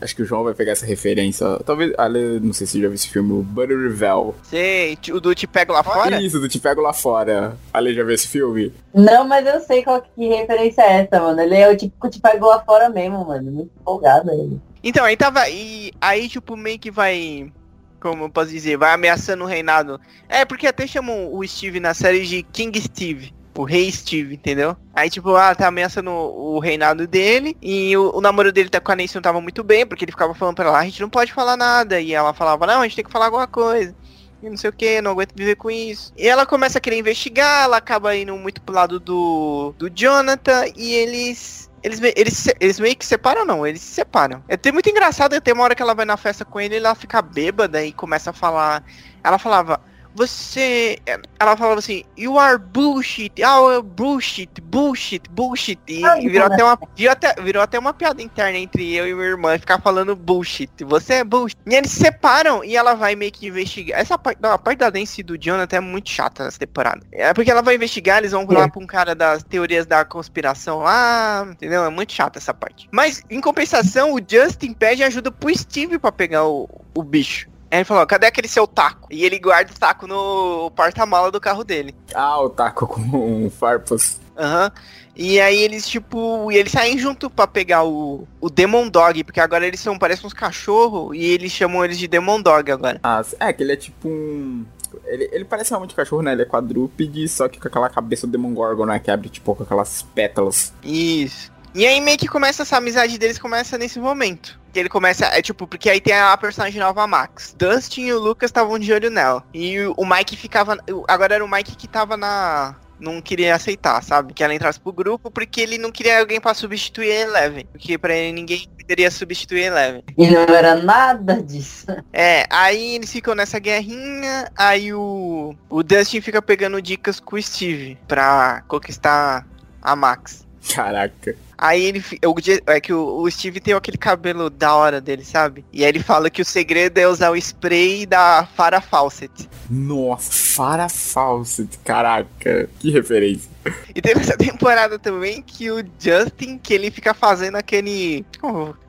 Acho que o João vai pegar essa referência. Talvez. Ale, não sei se você já viu esse filme, o Butterville. Sei, ti- o do Te Pego Lá Fora? Isso, do Te Pego Lá Fora. Ale já viu esse filme? Não, mas eu sei qual que referência é essa, mano. Ele é o tipo que te pegou lá fora mesmo, mano. Muito folgado ele. Então, aí tava. E aí, tipo, meio que vai. Como eu posso dizer? Vai ameaçando o reinado. É, porque até chamam o Steve na série de King Steve. O rei Steve, entendeu? Aí, tipo, ah, tá ameaçando o reinado dele. E o, o namoro dele tá com a Nancy não tava muito bem, porque ele ficava falando pra ela, "Ah, a gente não pode falar nada. E ela falava, não, a gente tem que falar alguma coisa. E não sei o que, não aguento viver com isso. E ela começa a querer investigar, ela acaba indo muito pro lado do, do Jonathan e eles. Eles, eles, eles meio que separam, não, eles se separam. É até muito engraçado, tem uma hora que ela vai na festa com ele ela fica bêbada e começa a falar. Ela falava, você. Ela falava assim, you are bullshit, oh, bullshit, bullshit, bullshit. E, Ai, virou, até uma, virou, até, virou até uma piada interna entre eu e minha irmã ficar falando bullshit. Você é bullshit. E eles se separam e ela vai meio que investigar. Essa parte, não, a parte da Nancy e do Jonathan é muito chata nessa temporada. É porque ela vai investigar, eles vão lá É. pra um cara das teorias da conspiração lá, entendeu? É muito chata essa parte. Mas, em compensação, o Justin pede ajuda pro Steve pra pegar o, o bicho. Aí ele falou, cadê aquele seu taco? E ele guarda o taco no porta-mala do carro dele. Ah, o taco com farpas. Aham. E aí eles, tipo, e eles saem junto pra pegar o, o Demon Dog, porque agora eles são, parecem uns cachorros, e eles chamam eles de Demon Dog agora. Ah, é que ele é tipo um. Ele, ele parece realmente cachorro, né? Ele é quadrúpede, só que com aquela cabeça do Demogorgon, né? Que abre tipo com aquelas pétalas. Isso. E aí meio que começa essa amizade deles, começa nesse momento. Que ele começa, é tipo, porque aí tem a personagem nova, a Max. Dustin e o Lucas estavam de olho nela. E o, Mike ficava, agora era o Mike que tava na... Não queria aceitar, sabe? Que ela entrasse pro grupo, porque ele não queria alguém pra substituir a Eleven. Porque pra ele ninguém poderia substituir a Eleven. E não era nada disso. É, aí eles ficam nessa guerrinha, aí o, o Dustin fica pegando dicas com o Steve pra conquistar a Max. Caraca. Aí ele o é que o, o Steve tem aquele cabelo da hora dele, sabe? E aí ele fala que o segredo é usar o spray da Farah Fawcett. Nossa, Farah Fawcett. Caraca, que referência. E teve essa temporada também que o Justin, que ele fica fazendo aquele.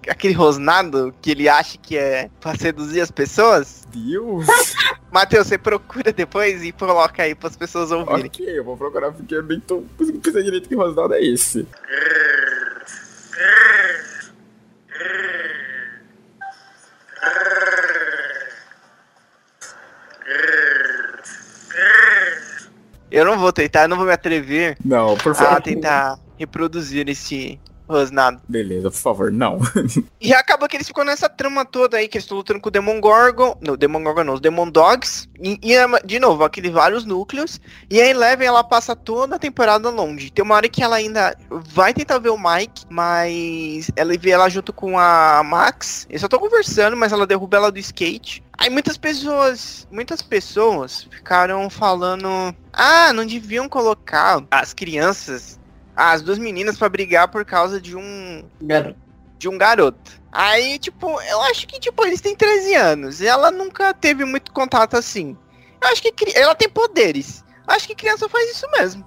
aquele rosnado que ele acha que é pra seduzir as pessoas. Deus. Matheus, você procura depois e coloca aí para as pessoas ouvirem. Ok, eu vou procurar porque eu nem tô conseguindo pensar direito que rosnado é esse. Eu não vou tentar, eu não vou me atrever Não, por a favor. tentar reproduzir esse rosnado. Beleza, por favor, não. E acabou que eles ficam nessa trama toda aí, que eles estão lutando com o Demon Gorgon. Não, Demon Gorgon não, os Demon Dogs. E, e, de novo, aqueles vários núcleos. E a Eleven, ela passa toda a temporada longe. Tem uma hora que ela ainda vai tentar ver o Mike, mas ela vê ela junto com a Max. Eles só estão conversando, mas ela derruba ela do skate. Aí muitas pessoas, muitas pessoas ficaram falando, ah, não deviam colocar as crianças, as duas meninas pra brigar por causa de um Garoto. de um garoto. Aí, tipo, eu acho que, tipo, eles têm 13 anos. E ela nunca teve muito contato assim. Eu acho que cri- ela tem poderes. Eu acho que criança faz isso mesmo.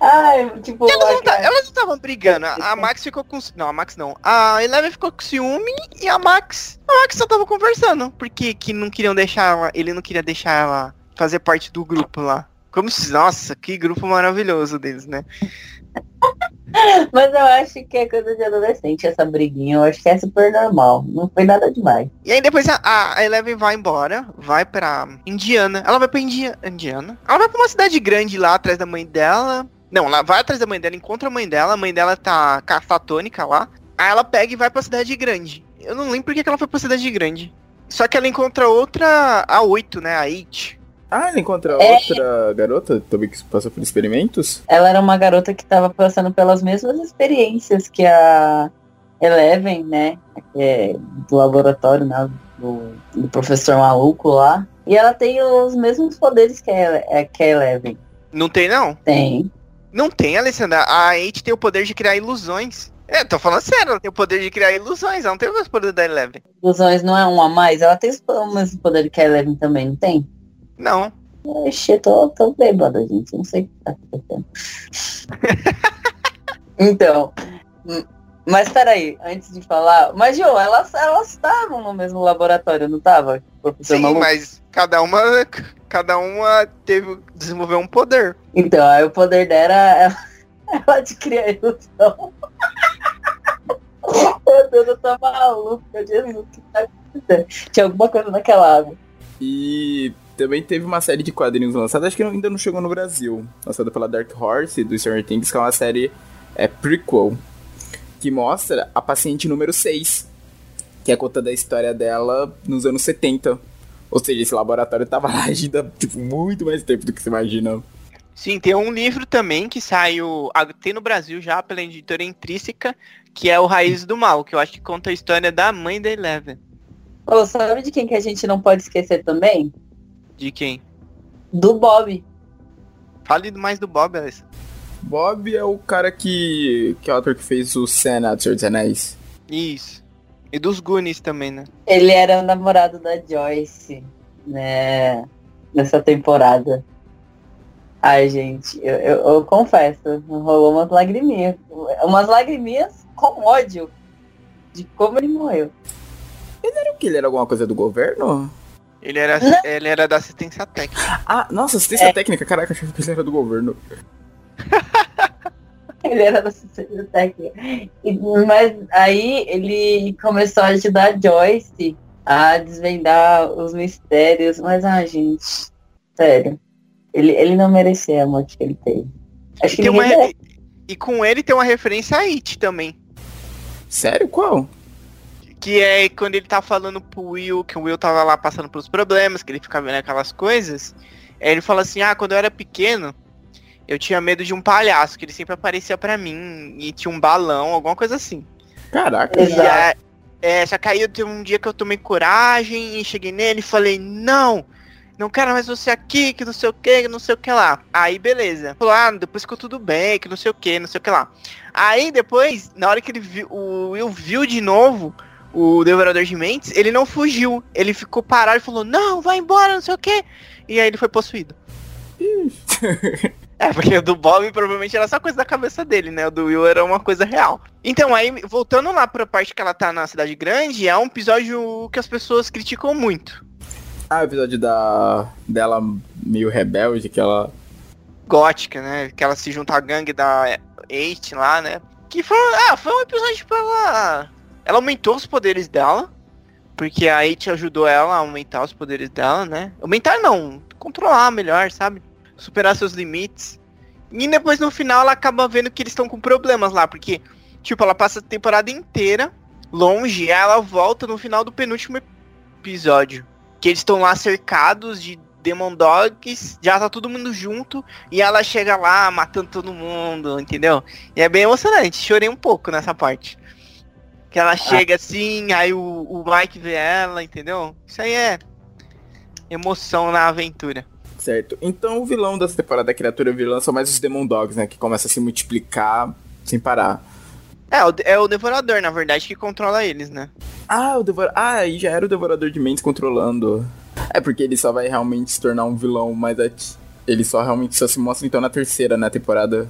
Ai, tipo, Elas não, tá- elas não estavam brigando. A a Max ficou com. Não, a Max não. A Eleven ficou com ciúme e a Max. A Max só tava conversando. Porque que não queriam deixar ela. Ele não queria deixar ela fazer parte do grupo lá. Como se. Nossa, que grupo maravilhoso deles, né? Mas eu acho que é coisa de adolescente essa briguinha. Eu acho que é super normal. Não foi nada demais. E aí depois a, a Eleven vai embora, vai pra Indiana. Ela vai pra India, Indiana. Ela vai pra uma cidade grande lá atrás da mãe dela. Não, ela vai atrás da mãe dela, encontra a mãe dela, a mãe dela tá catatônica lá. Aí ela pega e vai pra cidade grande. Eu não lembro porque que ela foi pra cidade grande. Só que ela encontra outra, a 8, né, a 8. Ah, ele encontra É. outra garota também que passou por experimentos? Ela era uma garota que tava passando pelas mesmas experiências que a Eleven, né? que é do laboratório, né? Do, do professor maluco lá. E ela tem os mesmos poderes que a, é, que a Eleven. Não tem, não? Tem. Não tem, Alessandra. A 8 tem o poder de criar ilusões. É, tô falando sério, ela tem o poder de criar ilusões, ela não tem o mesmo poder da Eleven. Ilusões não é um a mais? Ela tem o mesmo poder que a Eleven também, não tem? Não. Ixi, eu tô, tô bêbada, gente. Não sei o que tá acontecendo. então, hum, mas peraí, antes de falar. Mas, João, elas elas estavam no mesmo laboratório, não tava? Professor Sim, maluco? mas cada uma, cada uma teve desenvolveu um poder. Então, aí o poder dela era ela de criar ilusão. Meu Deus, eu tô maluca, Jesus, o que tá acontecendo? Tinha alguma coisa naquela água. E também teve uma série de quadrinhos lançada, acho que ainda não chegou no Brasil. Lançada pela Dark Horse do Stranger Things, que é uma série é, prequel. Que mostra a paciente número 6. Que é contando a história dela nos anos 70. Ou seja, esse laboratório tava lá agindo há tipo, muito mais tempo do que você imagina. Sim, tem um livro também que saiu, tem no Brasil já pela editora Intrínseca, que é o Raiz do Mal, que eu acho que conta a história da mãe da Eleven. Ô, sabe de quem que a gente não pode esquecer também? De quem? Do Bob. Fale mais do Bob, Alessa. Bob é o cara que. que é o ator que fez o Senna do Senhor dos Anéis. Isso. E dos Goonies também, né? Ele era o namorado da Joyce, né? Nessa temporada. Ai, gente, eu, eu- eu confesso, rolou umas lagriminhas. Umas lagriminhas com ódio de como ele morreu. Será que ele era alguma coisa do governo? Ele era, ele era da assistência técnica. Ah, nossa, assistência técnica, caraca, achei que ele era do governo. Ele era da assistência técnica. E- mas aí ele começou a ajudar a Joyce a desvendar os mistérios. Mas, ah, gente, sério. Ele, ele não merecia a morte que ele teve. Acho que Tem uma, e com ele tem uma referência a It também. Sério? Qual? Que é quando ele tá falando pro Will, que o Will tava lá passando pelos problemas, que ele fica vendo aquelas coisas. Aí ele fala assim, ah, quando eu era pequeno, eu tinha medo de um palhaço, que ele sempre aparecia pra mim e tinha um balão, alguma coisa assim. Caraca. E é, só que aí eu teve um dia que eu tomei coragem e cheguei nele e falei, não, não quero mais você aqui, que não sei o que, que não sei o que lá. Aí beleza. Falou, ah, depois ficou tudo bem, que não sei o que, não sei o que lá. Aí depois, na hora que ele viu, o Will viu de novo o Devorador de Mentes, ele não fugiu. Ele ficou parado e falou, não, vai embora, não sei o que. E aí ele foi possuído. É, porque o do Bob provavelmente era só coisa da cabeça dele, né? O do Will era uma coisa real. Então, aí, voltando lá pra parte que ela tá na cidade grande, é um episódio que as pessoas criticam muito. Ah, o episódio da dela meio rebelde, que ela. Gótica, né? Que ela se junta à gangue da Eight lá, né? Que foi. Ah, foi um episódio pra ela. Ela aumentou os poderes dela. Porque a Eight ajudou ela a aumentar os poderes dela, né? Aumentar não, controlar melhor, sabe? Superar seus limites. E depois no final ela acaba vendo que eles estão com problemas lá, porque, tipo, ela passa a temporada inteira longe, e ela volta no final do penúltimo episódio. Que eles estão lá cercados de Demon Dogs, já tá todo mundo junto, e ela chega lá matando todo mundo, entendeu? E é bem emocionante, chorei um pouco nessa parte. Que ela chega assim, aí o, o Mike vê ela, entendeu? Isso aí é emoção na aventura. Certo. Então o vilão dessa temporada, a criatura vilã, são mais os Demon Dogs, né? Que começa a se multiplicar sem parar. É, é o Devorador, na verdade, que controla eles, né? Ah, o Devorador. Ah, aí já era o Devorador de Mentes controlando. É porque ele só vai realmente se tornar um vilão mais ati... Ele só realmente só se mostra então na terceira, né, temporada.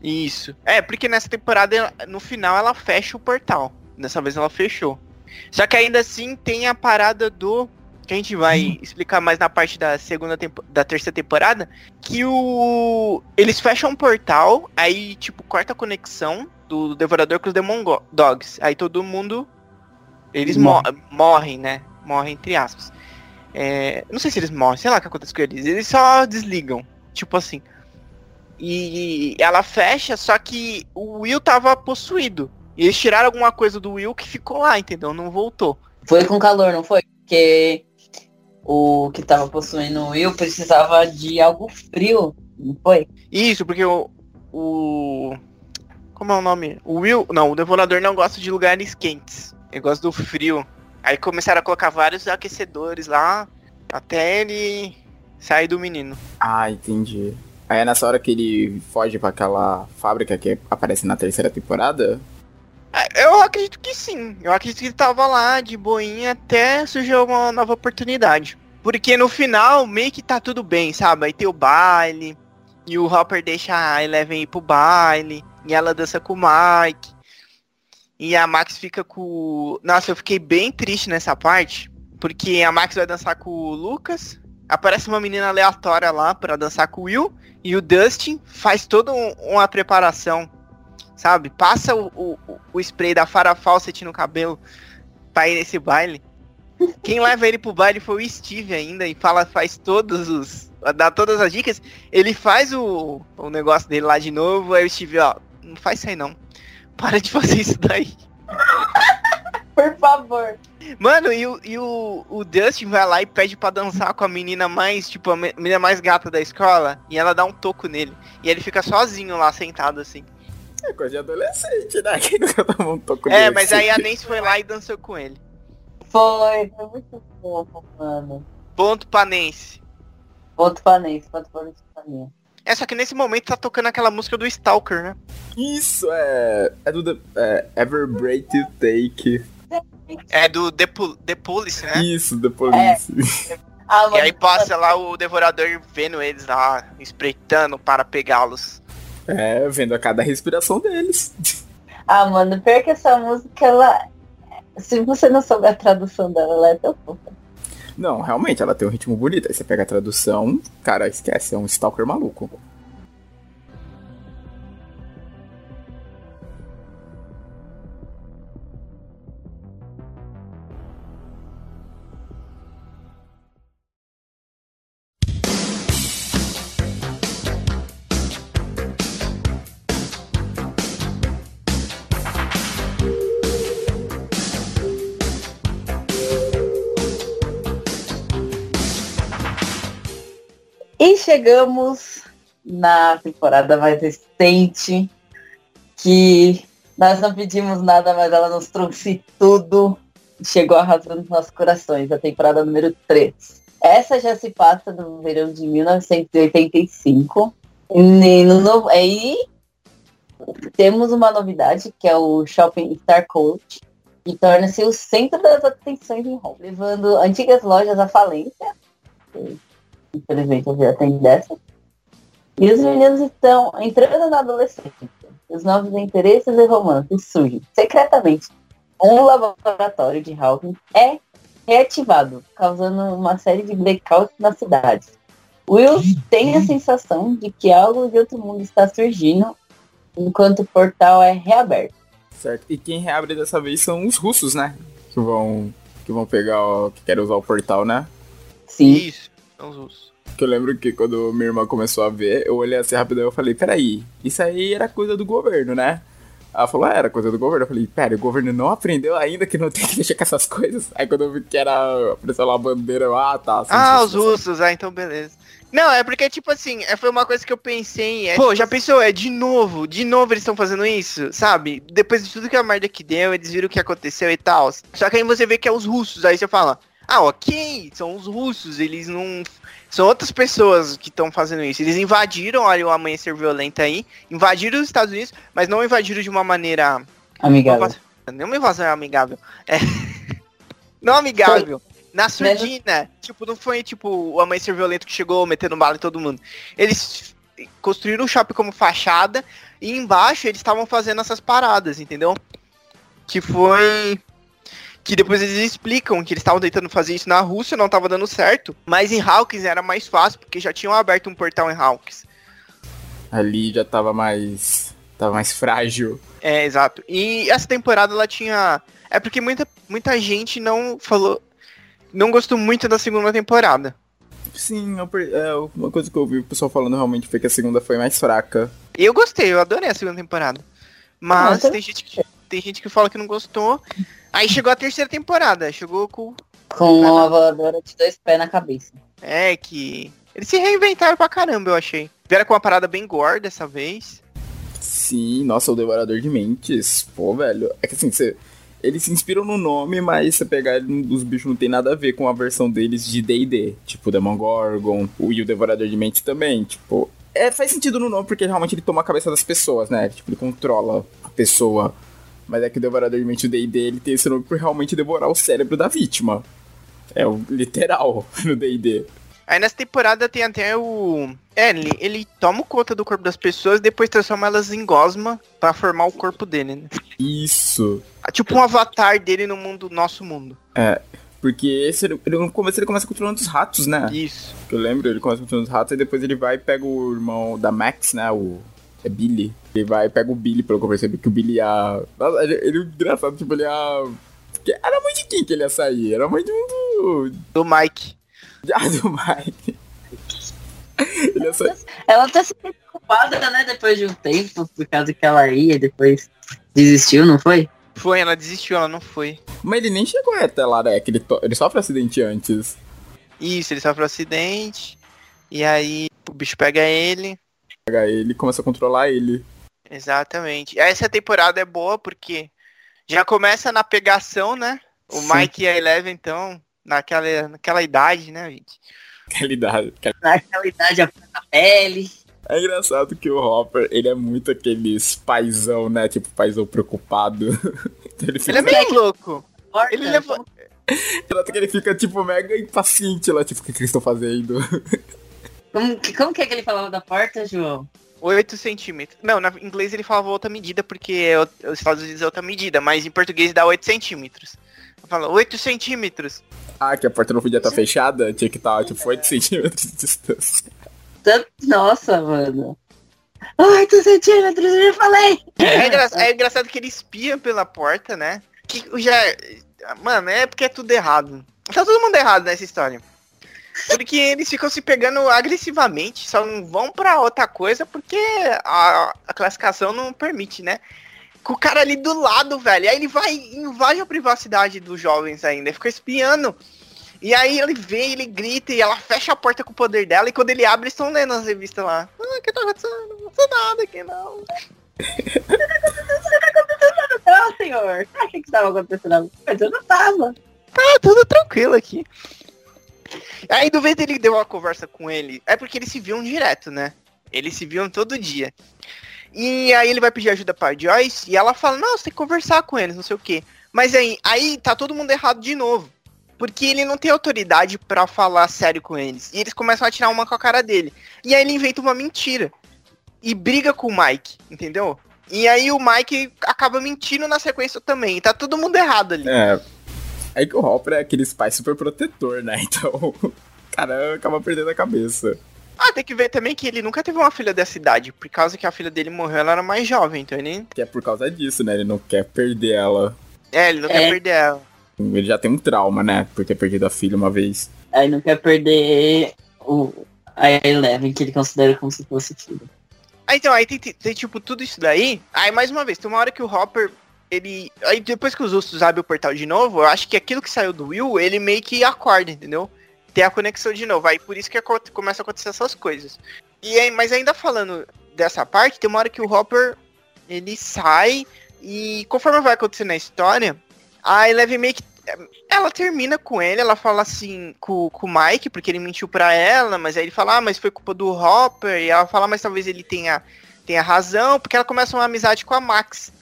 Isso. É, porque nessa temporada, no final, ela fecha o portal. Dessa vez ela fechou. Só que ainda assim tem a parada do. Que a gente vai Hum. explicar mais na parte da segunda tempo, da terceira temporada. Que o. Eles fecham um portal, aí, tipo, corta a conexão do Devorador com os Demon Dogs. Aí todo mundo. Eles mo Morre. morrem, né? Morrem entre aspas. É, não sei se eles morrem, sei lá o que acontece com eles. Eles só desligam. Tipo assim. E ela fecha, só que o Will tava possuído. E eles tiraram alguma coisa do Will que ficou lá, entendeu? Não voltou. Foi com calor, não foi? Porque o que tava possuindo o Will precisava de algo frio, não foi? Isso, porque o. o como é o nome? O Will. Não, o Devorador não gosta de lugares quentes. Ele gosta do frio. Aí começaram a colocar vários aquecedores lá. Até ele sair do menino. Ah, entendi. Aí é nessa hora que ele foge pra aquela fábrica que aparece na terceira temporada? Ah, Eu acredito que sim. Eu acredito que ele tava lá de boinha até surgiu uma nova oportunidade. Porque no final meio que tá tudo bem, sabe? Aí tem o baile. E o Hopper deixa a Eleven ir pro baile. E ela dança com o Mike. E a Max fica com. Nossa, eu fiquei bem triste nessa parte. Porque a Max vai dançar com o Lucas. Aparece uma menina aleatória lá pra dançar com o Will. E o Dustin faz toda um- uma preparação sabe? Passa o, o, o spray da Farah Fawcett no cabelo pra ir nesse baile. Quem leva ele pro baile foi o Steve ainda e fala, faz todos os. dá todas as dicas. Ele faz o, o negócio dele lá de novo, aí o Steve, ó, não faz isso aí não. Para de fazer isso daí. Por favor. Mano, e, o, e o, o Dustin vai lá e pede pra dançar com a menina mais, tipo, a me- menina mais gata da escola, e ela dá um toco nele. E ele fica sozinho lá, sentado assim. É coisa de adolescente, né? Nunca tomou um toco É, mas aí a Nancy foi lá e dançou com ele. Foi, foi muito fofo, mano. Ponto pra Nancy. Ponto pra Nancy, ponto pra Nancy pra mim. É, só que nesse momento tá tocando aquela música do Stalker, né? Isso é. É do The- é, Ever Break to Take. É do The, Pol- The Police, né? Isso, The Police. Ah, E aí passa lá o Devorador vendo eles lá, espreitando para pegá-los. É, vendo a cada respiração deles. Ah, mano, pior que essa música, ela. Se você não souber a tradução dela, ela é tão fofa. Não, realmente, ela tem um ritmo bonito. Aí você pega a tradução, cara, esquece, é um stalker maluco. Chegamos na temporada mais recente, que nós não pedimos nada, mas ela nos trouxe tudo. Chegou arrasando nos nossos corações, a temporada número 3. Essa já se passa no verão de 1985. E no aí temos uma novidade, que é o Shopping Star Coach, e torna-se o centro das atenções em Hong, levando antigas lojas à falência. Infelizmente, já tem dessa. E os meninos estão entrando na adolescência. Os novos interesses e romances surgem secretamente. Um laboratório de Hawking é reativado, causando uma série de blackouts na cidade. Will tem a sensação de que algo de outro mundo está surgindo enquanto o portal é reaberto. Certo. E quem reabre dessa vez são os russos, né? Que vão, que vão pegar, o, que querem usar o portal, né? Sim. Isso, são os russos. Que eu lembro que quando minha irmã começou a ver, eu olhei assim rápido e eu falei, peraí, isso aí era coisa do governo, né? Ela falou, ah, era coisa do governo. Eu falei, pera, o governo não aprendeu ainda que não tem que mexer com essas coisas? Aí quando eu vi que era, apareceu lá a bandeira, eu, ah, tá. sim, Ah, sim, os sim, sim. russos, ah, então beleza. Não, é porque, tipo assim, é, foi uma coisa que eu pensei. É, Pô, já pensou? É de novo, de novo eles estão fazendo isso, sabe? Depois de tudo que a merda que deu, eles viram o que aconteceu e tal. Só que aí você vê que é os russos, aí você fala, ah, ok, são os russos, eles não. São outras pessoas que estão fazendo isso. Eles invadiram, olha o amanhecer violento aí, invadiram os Estados Unidos, mas não invadiram de uma maneira Amigável. Nenhuma invasão é amigável. É. Não amigável. Na surdina, tipo, não foi tipo o amanhecer violento que chegou metendo bala em todo mundo. Eles construíram o shopping como fachada e embaixo eles estavam fazendo essas paradas, entendeu? Que foi. Que depois eles explicam que eles estavam tentando fazer isso na Rússia, não tava dando certo. Mas em Hawkins era mais fácil, porque já tinham aberto um portal em Hawkins. Ali já tava mais. tava mais frágil. É, exato. E essa temporada ela tinha. É porque muita, muita gente não falou. Não gostou muito da segunda temporada. Sim, eu é, uma coisa que eu ouvi o pessoal falando realmente foi que a segunda foi mais fraca. Eu gostei, eu adorei a segunda temporada. Mas Ah, eu tem, gente que, tem gente que fala que não gostou. Aí chegou a terceira temporada, chegou com. Com uma voadora de dois pés na cabeça. É, que. Eles se reinventaram pra caramba, eu achei. Vieram com uma parada bem gore dessa vez. Sim, nossa, o Devorador de Mentes. Pô, velho. É que assim, você. Eles se inspiram no nome, mas você pegar ele, os bichos não tem nada a ver com a versão deles de D&D. Tipo, Demogorgon, o e o Devorador de Mentes também. Tipo, é, faz sentido no nome porque realmente ele toma a cabeça das pessoas, né? Tipo, ele controla a pessoa. Mas é que o Devorador de Mentes, o D&D, ele tem esse nome por realmente devorar o cérebro da vítima. É o literal no D&D. Aí nessa temporada tem até o. É, ele, ele toma conta do corpo das pessoas e depois transforma elas em gosma pra formar o corpo dele, né? Isso. Tipo um avatar dele no mundo, nosso mundo. Porque esse, ele, no começo ele começa controlando os ratos, né? Isso. Que eu lembro, ele começa controlando os ratos e depois ele vai e pega o irmão da Max, né? O. É Billy. Ele vai e pega o Billy, pelo que eu percebi, que o Billy ia. Nossa, ele, ele engraçado, tipo, ele ia. Era a mãe de quem que ele ia sair? Era a mãe de um do. Do Mike. Ah, do Mike. ele ia sair. Ela até se preocupada, né, depois de um tempo, por causa que ela ia e depois desistiu, não foi? Foi, ela desistiu, ela não foi. Mas ele nem chegou até lá, né? Que ele, to- ele sofre acidente antes. Isso, ele sofre um acidente. E aí o bicho pega ele. Pega ele e começa a controlar ele. Exatamente. Essa temporada é boa porque já começa na pegação, né? O Sim. Mike e a Eleven, então, naquela, naquela idade, né, gente? Realidade. Naquela idade, a na pele. É engraçado que o Hopper, ele é muito aqueles paizão, né? Tipo, paizão preocupado. Então ele Ele fica, é meio louco. Ele levou. engraçado que ele fica, tipo, mega impaciente lá, tipo, o que, que eles estão fazendo? Como, que- como que é que ele falava da porta, João? 8 centímetros. Não, na em inglês ele falava outra medida, porque é os Estados Unidos é outra medida, mas em português dá 8 centímetros. Fala 8 centímetros. Ah, que a porta não podia estar fechada, tinha que estar, tipo, 8 centímetros de distância. Nossa, mano. 8 centímetros, eu já falei! É, engra- é engraçado que ele espia pela porta, né? Que já. Mano, é porque é tudo errado. Tá todo mundo errado nessa história. Porque eles ficam se pegando agressivamente, só não vão pra outra coisa porque a, a classificação não permite, né? Com o cara ali do lado, velho. Aí ele vai e invade a privacidade dos jovens ainda, fica espiando. E aí ele vê, ele grita e ela fecha a porta com o poder dela. E quando ele abre, eles estão lendo as revistas lá. Ah, o que tá acontecendo? Não aconteceu nada aqui, não. Não, senhor. Achei que estava acontecendo alguma coisa. Eu não tava. Tá tudo tranquilo aqui. Aí, do vez dele deu uma conversa com ele, é porque eles se viam direto, né? Eles se viam todo dia. E aí ele vai pedir ajuda pra Joyce e ela fala, não, você tem que conversar com eles, não sei o quê. Mas aí, aí tá todo mundo errado de novo. Porque ele não tem autoridade pra falar sério com eles. E eles começam a tirar uma com a cara dele. E aí ele inventa uma mentira. E briga com o Mike, entendeu? E aí o Mike acaba mentindo na sequência também. Tá todo mundo errado ali. É. É que o Hopper é aquele pai super protetor, né? Então, o cara acaba perdendo a cabeça. Ah, tem que ver também que ele nunca teve uma filha dessa idade. Por causa que a filha dele morreu, ela era mais jovem, então ele. Que é por causa disso, né? Ele não quer perder ela. É, ele não quer É. perder ela. Ele já tem um trauma, né? Por ter perdido a filha uma vez. Aí não quer perder o, a Eleven, que ele considera como se fosse filho. Ah, então, aí tem, tem, tem, tipo tudo isso daí. Aí, mais uma vez, tem uma hora que o Hopper. Ele. Aí depois que os Ustos abrem o portal de novo, eu acho que aquilo que saiu do Will, ele meio que acorda, entendeu? Tem a conexão de novo. Aí por isso que começa a acontecer essas coisas. E aí, mas ainda falando dessa parte, tem uma hora que o Hopper ele sai e conforme vai acontecendo a história, a Eleven meio que. Ela termina com ele, ela fala assim com, com o Mike, porque ele mentiu pra ela, mas aí ele fala, ah, mas foi culpa do Hopper, e ela fala, mas talvez ele tenha, tenha razão, porque ela começa uma amizade com a Max.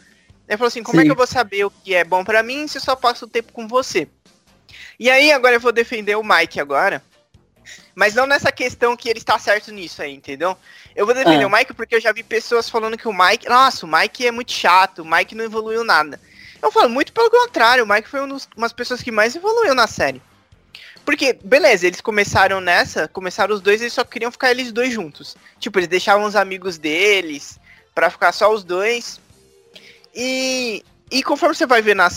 Ele falou assim, como é Sim. que eu vou saber o que é bom pra mim se eu só passo o tempo com você? E aí, agora eu vou defender o Mike agora. Mas não nessa questão que ele está certo nisso aí, entendeu? Eu vou defender Ah. o Mike porque eu já vi pessoas falando que o Mike. Nossa, o Mike é muito chato, o Mike não evoluiu nada. Eu falo, muito pelo contrário, o Mike foi um dos- uma das pessoas que mais evoluiu na série. Porque, beleza, eles começaram nessa, começaram os dois, eles só queriam ficar eles dois juntos. Tipo, eles deixavam os amigos deles pra ficar só os dois. E, e conforme você vai ver na,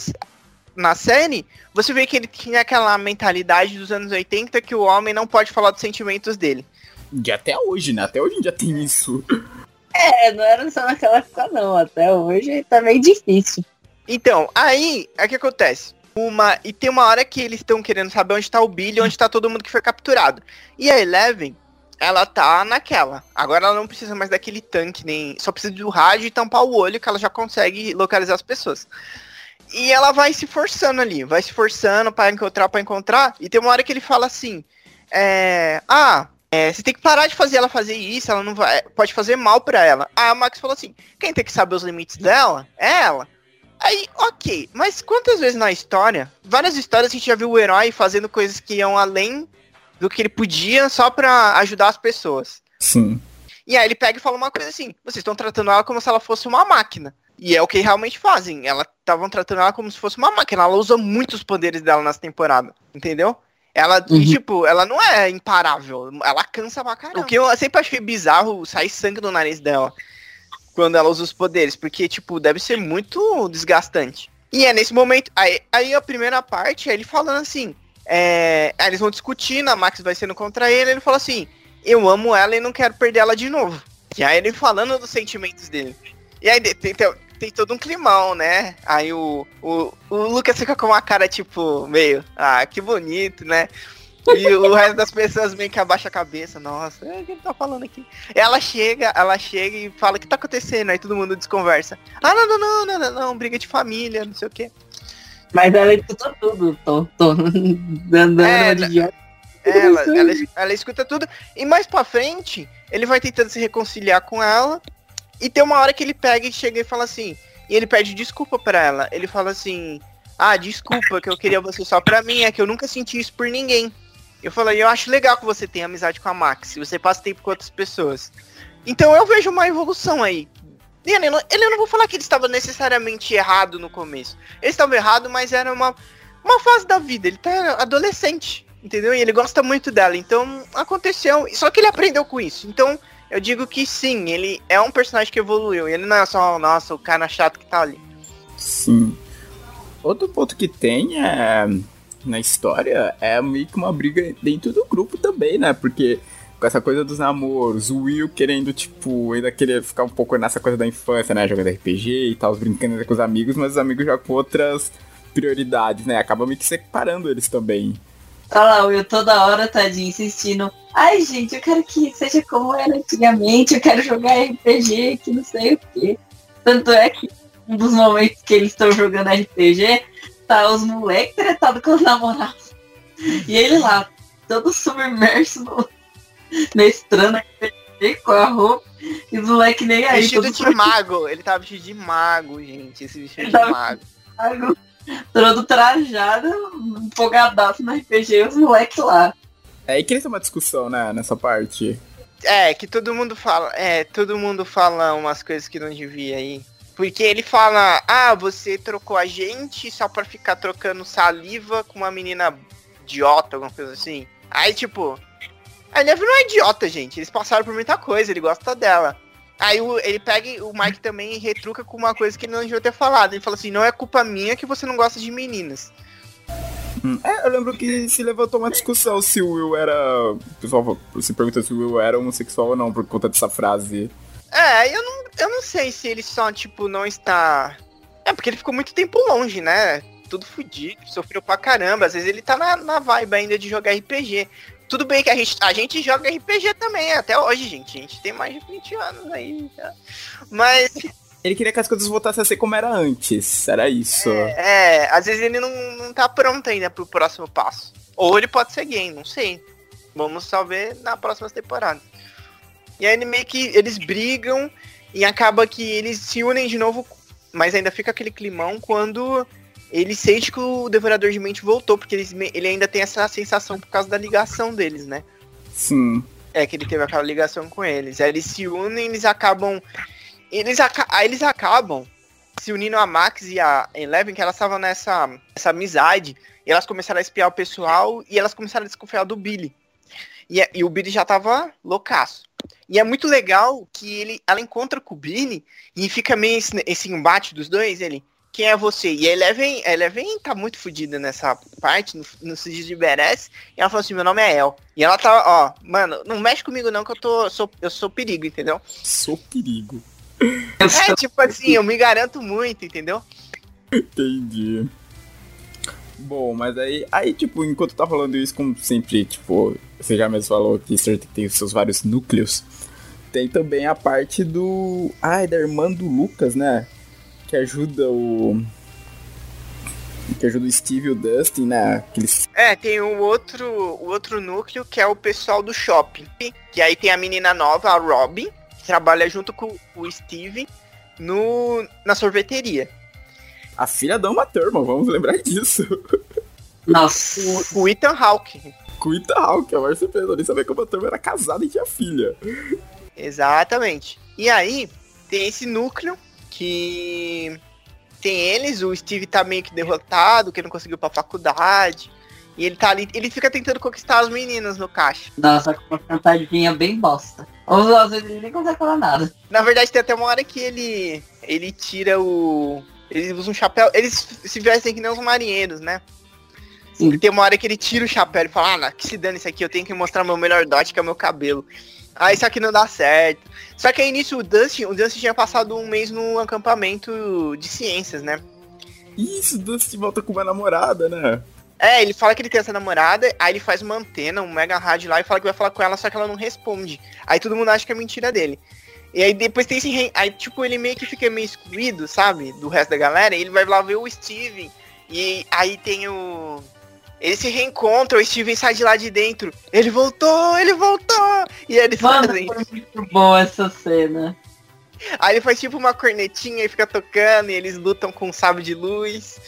na série, você vê que ele tinha aquela mentalidade dos anos 80 que o homem não pode falar dos sentimentos dele. E até hoje, né? Até hoje em dia tem isso. É, não era só naquela época não, até hoje tá meio difícil. Então, aí, o que acontece? Uma, e tem uma hora que eles estão querendo saber onde tá o Billy, onde tá todo mundo que foi capturado. E a Eleven, ela tá naquela. Agora ela não precisa mais daquele tanque, nem. Só precisa do rádio e tampar o olho que ela já consegue localizar as pessoas. E ela vai se forçando ali, vai se forçando pra encontrar, pra encontrar. E tem uma hora que ele fala assim: é, Ah, é, você tem que parar de fazer ela fazer isso, ela não vai. Pode fazer mal pra ela. Aí a Max falou assim: quem tem que saber os limites dela é ela. Aí, ok, mas quantas vezes na história, várias histórias a gente já viu o herói fazendo coisas que iam além do que ele podia só pra ajudar as pessoas. Sim. E aí ele pega e fala uma coisa assim: vocês estão tratando ela como se ela fosse uma máquina. E é o que realmente fazem. Ela estavam tratando ela como se fosse uma máquina. Ela usa muitos poderes dela nessa temporada. Entendeu? Ela, e, Uhum. tipo, ela não é imparável. Ela cansa pra caramba. O que eu sempre achei bizarro sair sangue do nariz dela. Quando ela usa os poderes. Porque, tipo, deve ser muito desgastante. E é nesse momento. Aí, aí a primeira parte é ele falando assim. É, aí eles vão discutindo, a Max vai sendo contra ele. Ele fala assim: Eu amo ela e não quero perder ela de novo. E aí ele falando dos sentimentos dele. E aí tem, tem, tem todo um climão, né? Aí o, o, o Lucas fica com uma cara, tipo, meio, ah, que bonito, né? E o resto das pessoas meio que abaixa a cabeça, nossa, o que ele tá falando aqui? Ela chega, ela chega e fala, o que tá acontecendo? Aí todo mundo desconversa. Ah, não, não, não, não, não, não, briga de família, não sei o quê. Mas ela escutou tudo, tô, tô dando É, de idiota. Ela, ela, ela escuta tudo. E mais pra frente, ele vai tentando se reconciliar com ela. E tem uma hora que ele pega e chega e fala assim. E ele pede desculpa pra ela. Ele fala assim: Ah, desculpa, que eu queria você só pra mim. É que eu nunca senti isso por ninguém. Eu falei: Eu acho legal que você tenha amizade com a Max. Se você passa tempo com outras pessoas. Então eu vejo uma evolução aí. Ele não, não vou falar que ele estava necessariamente errado no começo. Ele estava errado, mas era uma, uma fase da vida. Ele tá adolescente, entendeu? E ele gosta muito dela. Então aconteceu. Só que ele aprendeu com isso. Então eu digo que sim, ele é um personagem que evoluiu. Ele não é só, nossa, o cara chato que tá ali. Sim. Outro ponto que tem é, na história é meio que uma briga dentro do grupo também, né? Porque com essa coisa dos namoros, o Will querendo, tipo, ainda querer ficar um pouco nessa coisa da infância, né? Jogando RPG e tal, brincando com os amigos, mas os amigos já com outras prioridades, né? Acaba meio que separando eles também. Olha lá, o Will toda hora, tadinho, insistindo. Ai, gente, eu quero que seja como era antigamente, eu quero jogar RPG, que não sei o quê. Tanto é que um dos momentos que eles estão jogando RPG, tá os moleques tretados com os namorados. E ele lá, todo submerso no, mestrando RPG com a roupa, e os moleques nem aí, vestido de mago. Ele tava vestido de mago, gente. Esse vestido de Tava- mago. trago, todo trajado, empolgadaço no RPG, e os moleques lá. É aí que uma discussão, né? Nessa parte. É, que todo mundo fala. É, todo mundo fala umas coisas que não devia aí. Porque ele fala, ah, você trocou a gente só pra ficar trocando saliva com uma menina idiota, alguma coisa assim. Aí, tipo, a Eleven não é idiota, gente. Eles passaram por muita coisa, ele gosta dela. Aí o, ele pega o Mike também e retruca com uma coisa que ele não devia ter falado. Ele fala assim, não é culpa minha que você não gosta de meninas. Hum, É, eu lembro que se levantou uma discussão se o Will era. O pessoal se pergunta se o Will era homossexual ou não por conta dessa frase. É, eu não, eu não sei se ele só, tipo, não está. É, porque ele ficou muito tempo longe, né? Tudo fudido, sofreu pra caramba. Às vezes ele tá na, na vibe ainda de jogar RPG. Tudo bem que a gente, a gente joga RPG também, até hoje, gente. A gente tem mais de 20 anos aí. já. Mas, Ele queria que as coisas voltassem a ser como era antes. Era isso. é, às vezes ele não, não tá pronto ainda pro próximo passo. Ou ele pode ser gay, não sei. Vamos só ver na próxima temporada. E aí ele meio que eles brigam e acaba que eles se unem de novo, mas ainda fica aquele climão quando ele sente que o Devorador de Mente voltou, porque eles, ele ainda tem essa sensação por causa da ligação deles, né? Sim. É, que ele teve aquela ligação com eles. Aí eles se unem, eles acabam. Eles, aca aí eles acabam se unindo a Max e a Eleven, que elas estavam nessa essa amizade. E elas começaram a espiar o pessoal e elas começaram a desconfiar do Billy. E, é- e o Billy já tava loucaço. E é muito legal que ele, ela encontra com o Billy e fica meio esse, esse embate dos dois. Ele, quem é você? E a Eleven, a Eleven tá muito fodida nessa parte, no, no Sigil de Beres. E ela falou assim: meu nome é El. E ela tá, ó, mano, não mexe comigo não, que eu tô. Sou, eu sou perigo, entendeu? Sou perigo. É tipo assim, eu me garanto muito, entendeu? Entendi. Bom, mas aí, aí, tipo, enquanto tá falando isso, como sempre, tipo, você já mesmo falou que Things tem os seus vários núcleos. Tem também a parte do. Ai, da irmã do Lucas, né? Que ajuda o. Que ajuda o Steve e o Dustin, né? Aqueles. É, tem o outro, o outro núcleo que é o pessoal do shopping. Que aí tem a menina nova, a Robin, que trabalha junto com o Steve no, na sorveteria. A filha da Uma Thurman, vamos lembrar disso. Nossa. O, o Ethan Hawke. Com o Ethan Hawke, a surpresa. Eu nem sabia que a Uma Thurman era casada e tinha filha. Exatamente. E aí, tem esse núcleo que tem eles, o Steve tá meio que derrotado, que não conseguiu pra faculdade. E ele tá ali, ele fica tentando conquistar as meninas no caixa. Nossa, com uma cantadinha bem bosta. Ou às vezes ele nem consegue falar nada. Na verdade, tem até uma hora que ele ele tira o ele usa um chapéu, eles se vestem que nem os marinheiros, né? Sim. E tem uma hora que ele tira o chapéu e fala: "Ah, não, que se dane isso aqui, eu tenho que mostrar meu melhor dote, que é o meu cabelo". Ah, isso aqui não dá certo. Só que aí nisso o Dustin, o Dustin tinha passado um mês no acampamento de ciências, né? Isso, o Dustin volta com uma namorada, né? É, ele fala que ele tem essa namorada, aí ele faz uma antena, um mega rádio lá e fala que vai falar com ela, só que ela não responde. Aí todo mundo acha que é mentira dele. E aí depois tem esse. re- Aí, tipo, ele meio que fica meio excluído, sabe? Do resto da galera. E ele vai lá ver o Steven. E aí tem o. Eles se reencontram, o Steven sai de lá de dentro. Ele voltou, ele voltou! E eles Mano, fazem. foi muito boa essa cena. Aí ele faz tipo uma cornetinha e fica tocando, e eles lutam com um sábio de luz.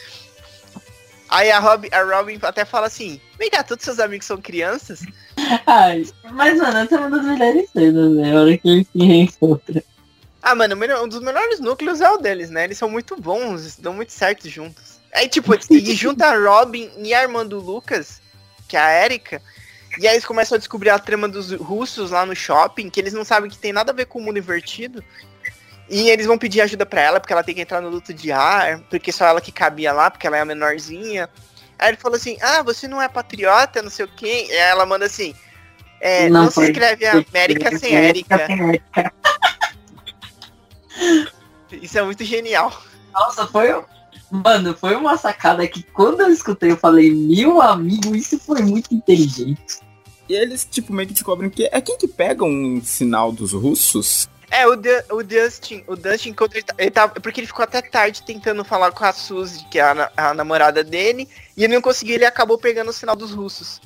Aí a Robin, a Robin até fala assim: Vem cá, todos seus amigos são crianças? Ai, mas mano, essa é uma das melhores cenas, né? A hora que ele se reencontra. Ah, mano, um dos melhores núcleos é o deles, né? Eles são muito bons, dão muito certo juntos. Aí, tipo, e junta a Robin e a irmã do Lucas, que é a Erika. E aí eles começam a descobrir a trama dos russos lá no shopping, que eles não sabem que tem nada a ver com o mundo invertido. E eles vão pedir ajuda pra ela, porque ela tem que entrar no luto de ar, porque só ela que cabia lá, porque ela é a menorzinha. Aí ele falou assim, ah, você não é patriota, não sei o quê. E aí ela manda assim, é, não, se foi- escreve América sem América Erika. sem Érica. Isso é muito genial. Nossa, foi. Mano, foi uma sacada que quando eu escutei, eu falei, meu amigo, isso foi muito inteligente. E eles, tipo, meio que descobrem que é quem que pega um sinal dos russos? É, o, Du- o Dustin, o Dustin, enquanto ele, tá- ele tava. Porque ele ficou até tarde tentando falar com a Suzy, que é a, na- a namorada dele, e ele não conseguiu, ele acabou pegando o sinal dos russos.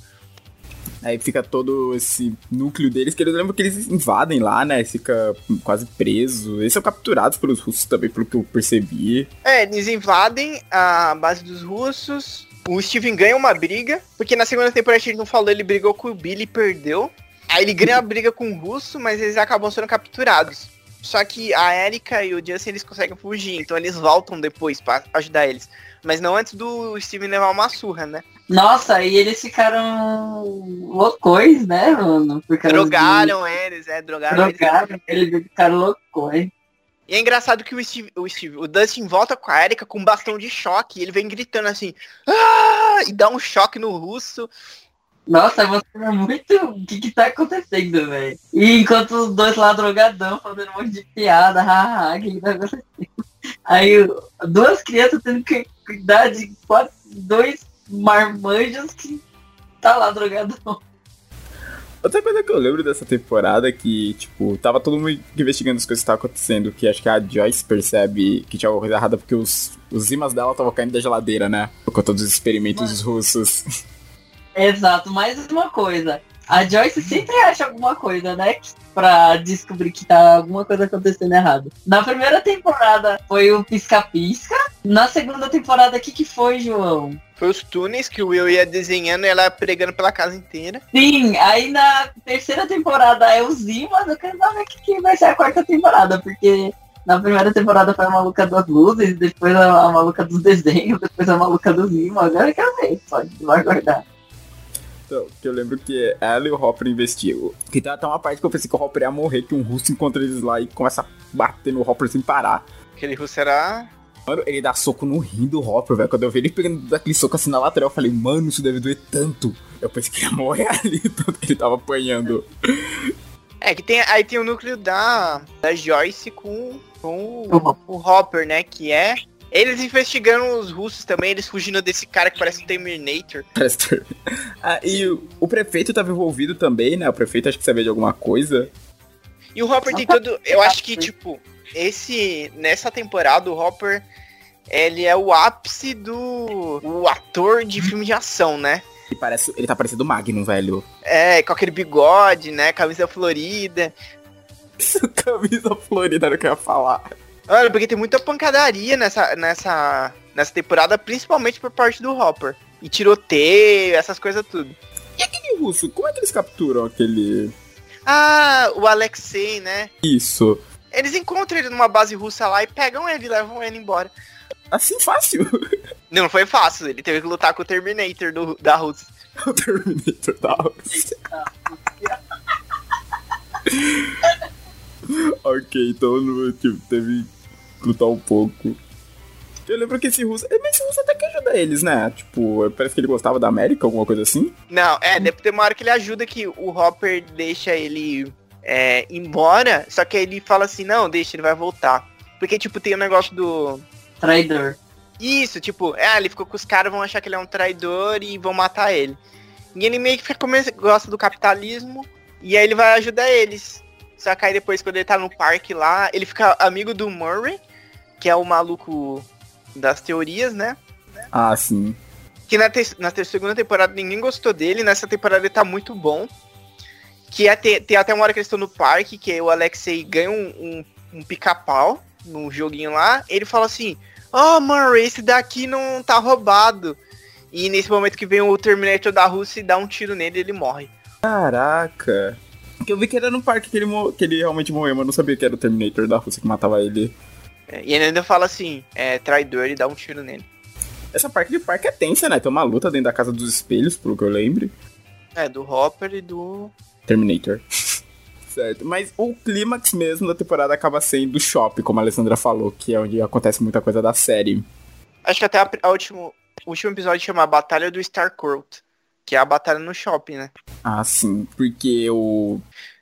Aí fica todo esse núcleo deles, que eu lembro que eles invadem lá, né? Fica quase preso. Eles são capturados pelos russos também, pelo que eu percebi. É, eles invadem a base dos russos. O Steven ganha uma briga, porque na segunda temporada a gente não falou, ele brigou com o Billy e perdeu. Aí ele ganha a briga com o russo, mas eles acabam sendo capturados. Só que a Erika e o Justin eles conseguem fugir, então eles voltam depois pra ajudar eles. Mas não antes do Steven levar uma surra, né? Nossa, e eles ficaram loucões, né, mano? Drogaram eles, é, de... drogaram, drogaram eles. eles ficaram loucões. E é engraçado que o Steve, o Steve, o Dustin volta com a Erika com um bastão de choque, e ele vem gritando assim, ah! e dá um choque no russo. Nossa, você é muito. O que que tá acontecendo, velho? E enquanto os dois lá drogadão fazendo um monte de piada, haha, que que tá acontecendo? Aí duas crianças tendo que cuidar de quatro, dois marmanjos que tá lá drogadão. Outra coisa que eu lembro dessa temporada é que, tipo, tava todo mundo investigando as coisas que estavam acontecendo, que acho que a Joyce percebe que tinha alguma coisa errada porque os, os imãs dela estavam caindo da geladeira, né? Com todos os experimentos Mas... russos. Exato, mais uma coisa. A Joyce sempre acha alguma coisa, né? Pra descobrir que tá alguma coisa acontecendo errado. Na primeira temporada foi o pisca-pisca. Na segunda temporada, o que, que foi, João? Foi os túneis que o Will ia desenhando e ela pregando pela casa inteira. Sim, aí na terceira temporada é os imãs. Eu quero saber o que, que vai ser a quarta temporada, porque na primeira temporada foi a maluca das luzes, depois a, a maluca dos desenhos, depois a maluca dos imãs. Agora eu quero ver, pode aguardar. Então, que eu lembro que ela e o Hopper investigam. Que tem até uma parte que eu pensei que o Hopper ia morrer, que um russo encontra eles lá e começa a bater no Hopper sem parar. Aquele russo era. Mano, ele dá soco no rim do Hopper, velho. Quando eu vi ele pegando aquele soco assim na lateral, eu falei, mano, isso deve doer tanto. Eu pensei que ia morrer ali, tanto que ele tava apanhando. É, que tem, aí tem o núcleo da, da Joyce com, com o, o Hopper, né? Que é eles investigando os russos também, eles fugindo desse cara que parece um Terminator. ah, e o, o prefeito tava envolvido também, né? O prefeito acho que sabia de alguma coisa. E o Hopper tem todo. Eu acho que, tipo, esse. Nessa temporada, o Hopper. Ele é o ápice do. O ator de filme de ação, né? Ele, parece, ele tá parecendo o Magnum, velho. É, com aquele bigode, né? Camisa florida. Camisa florida era o que eu ia falar. Olha, porque tem muita pancadaria nessa, nessa, nessa temporada, principalmente por parte do Hopper. E tiroteio, essas coisas tudo. E aquele russo, como é que eles capturam aquele. Ah, o Alexei, né? Isso. Eles encontram ele numa base russa lá e pegam ele e levam ele embora. Assim fácil? Não, não foi fácil. Ele teve que lutar com o Terminator do, da Rússia. o Terminator da Rússia. ok, então tipo, teve lutar um pouco. Eu lembro que esse russo. Mas esse russo até que ajuda eles, né? Tipo, parece que ele gostava da América, alguma coisa assim. Não, é, deve ter uma hora que ele ajuda que o Hopper deixa ele é, embora, só que ele fala assim, não, deixa, ele vai voltar. Porque, tipo, tem o um negócio do. Traidor. Isso, tipo, é, ele ficou com os caras, vão achar que ele é um traidor e vão matar ele. E ele meio que fica, gosta do capitalismo, e aí ele vai ajudar eles. Só que aí depois, quando ele tá no parque lá, ele fica amigo do Murray, que é o maluco das teorias, né? Ah, sim. Que na, te na segunda temporada ninguém gostou dele, nessa temporada ele tá muito bom. Que é, tem, tem até uma hora que eles estão no parque, que o Alexei ganha um, um, um pica-pau no joguinho lá. Ele fala assim: Oh, Murray, esse daqui não tá roubado. E nesse momento que vem o Terminator da Rússia e dá um tiro nele, ele morre. Caraca. Que eu vi que era no parque que ele, que ele realmente morreu, mas não sabia que era o Terminator da Rússia que matava ele. É, e ele ainda fala assim, é traidor e dá um tiro nele. Essa parte de parque é tensa, né? Tem uma luta dentro da casa dos espelhos, pelo que eu lembro. É, do Hopper e do. Terminator. certo. Mas o clímax mesmo da temporada acaba sendo o shopping, como a Alessandra falou, que é onde acontece muita coisa da série. Acho que até a, a último, o último episódio chama Batalha do Starcourt, que é a batalha no shopping, né? Ah, sim, porque o.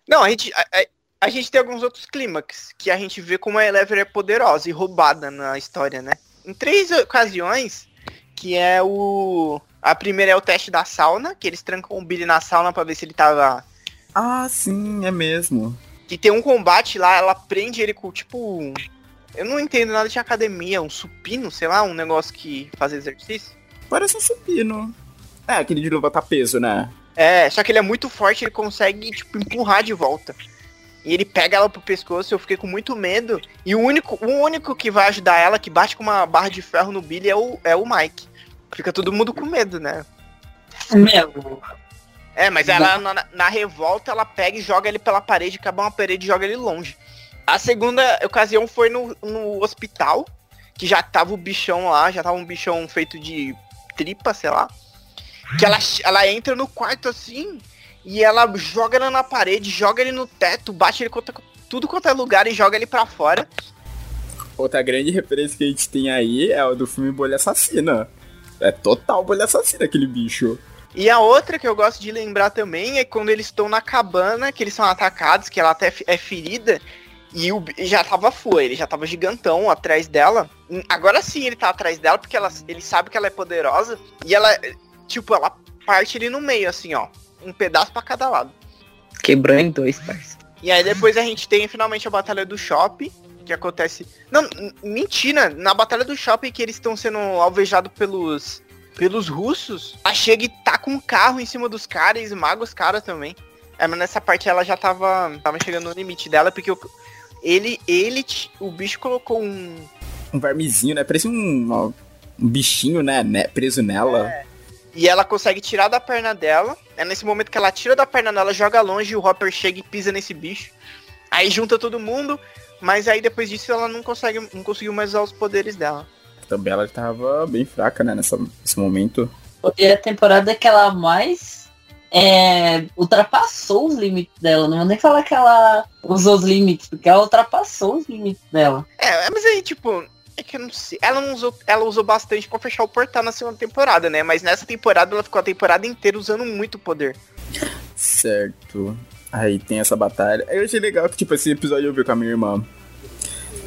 Não, a gente. A, a, a gente tem alguns outros clímax que a gente vê como a Eleven é poderosa e roubada na história, né? Em três ocasiões, que é o. A primeira é o teste da sauna, que eles trancam o Billy na sauna para ver se ele tava. Ah, sim, é mesmo. Que tem um combate lá, ela prende ele com tipo. Eu não entendo nada de academia, um supino, sei lá, um negócio que faz exercício. Parece um supino. É, aquele de levantar peso, né? É, só que ele é muito forte, ele consegue, tipo, empurrar de volta. E ele pega ela pro pescoço, eu fiquei com muito medo. E o único, o único que vai ajudar ela, que bate com uma barra de ferro no Billy, é o, é o Mike. Fica todo mundo com medo, né? Mesmo. É, mas ela na, na, revolta ela pega e joga ele pela parede, acaba uma parede e joga ele longe. A segunda ocasião foi no, no hospital, que já tava o bichão lá, já tava um bichão feito de tripa, sei lá. Que ela, ela entra no quarto assim e ela joga ele na parede, joga ele no teto, bate ele contra tudo quanto é lugar e joga ele pra fora. Outra grande referência que a gente tem aí é o do filme Bolha Assassina. É total Bolha Assassina aquele bicho. E a outra que eu gosto de lembrar também é quando eles estão na cabana, que eles são atacados, que ela até é ferida, e o, já tava full, ele já tava gigantão atrás dela. Agora sim ele tá atrás dela, porque ela, ele sabe que ela é poderosa, e ela, tipo, ela parte ele no meio, assim, ó. Um pedaço para cada lado. Quebrou em dois, parceiro. E aí depois a gente tem finalmente a Batalha do Shopping, que acontece. Não, mentira, na Batalha do Shopping que eles estão sendo alvejados pelos pelos russos, a Shang tá com um carro em cima dos caras e esmaga os caras também. É, mas nessa parte ela já tava, tava chegando no limite dela, porque o, ele, ele, o bicho colocou um... Um vermezinho, né? Parece um, um bichinho, né? né? Preso nela. É. E ela consegue tirar da perna dela. É nesse momento que ela tira da perna dela, joga longe, o Hopper chega e pisa nesse bicho. Aí junta todo mundo, mas aí depois disso ela não consegue, não conseguiu mais usar os poderes dela. Também ela estava bem fraca, né, nessa, nesse momento. E a temporada que ela mais é, ultrapassou os limites dela. Não vou nem falar que ela usou os limites, porque ela ultrapassou os limites dela. É, mas aí, tipo, é que eu não sei. Ela não usou, ela usou bastante para fechar o portal na segunda temporada, né? Mas nessa temporada ela ficou a temporada inteira usando muito poder. Certo. Aí tem essa batalha. Eu achei legal que, tipo, esse episódio eu vi com a minha irmã.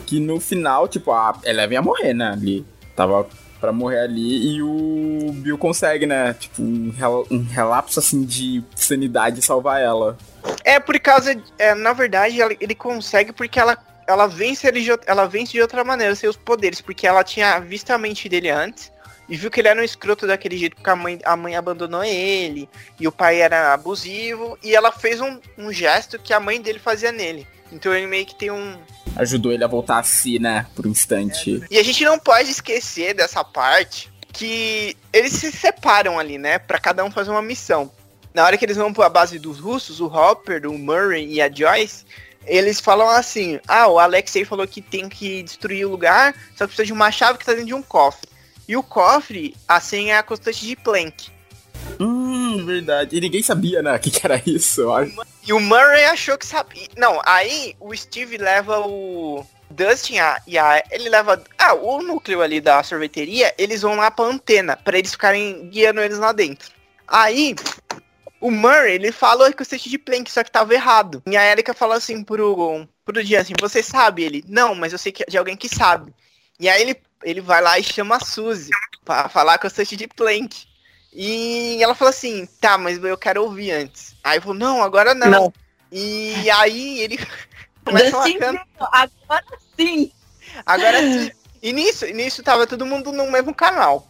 Que no final, tipo, a Eleven ia morrer, né? Ali. Tava pra morrer ali e o Bill consegue, né? Tipo, um, rel um relapso assim de sanidade salvar ela. É, por causa. É, na verdade, ele consegue porque ela ela vence ele de, ela vence de outra maneira seus poderes, porque ela tinha visto a mente dele antes e viu que ele era um escroto daquele jeito porque a mãe, a mãe abandonou ele e o pai era abusivo e ela fez um, um gesto que a mãe dele fazia nele. Então ele meio que tem um ajudou ele a voltar a si, né, por um instante. É, e a gente não pode esquecer dessa parte que eles se separam ali, né, para cada um fazer uma missão. Na hora que eles vão para a base dos russos, o Hopper, o Murray e a Joyce, eles falam assim: ah, o Alexei falou que tem que destruir o lugar, só que precisa de uma chave que tá dentro de um cofre. E o cofre, a senha é a constante de Planck. Hum, verdade. E ninguém sabia, né? O que, que era isso, eu acho. E o Murray achou que sabia. Não, aí o Steve leva o. Dustin a, e a. Ele leva. Ah, o núcleo ali da sorveteria, eles vão lá pra antena, para eles ficarem guiando eles lá dentro. Aí, o Murray, ele falou que o set de Plank, só que tava errado. E a Erika falou assim pro, pro dia assim, você sabe? Ele, não, mas eu sei que de alguém que sabe. E aí ele, ele vai lá e chama a Suzy pra falar com o set de Plank. E ela falou assim, tá, mas eu quero ouvir antes. Aí falou, não, agora não. não. E aí ele começa a cantar. Agora sim. Agora sim. E nisso, nisso tava todo mundo no mesmo canal,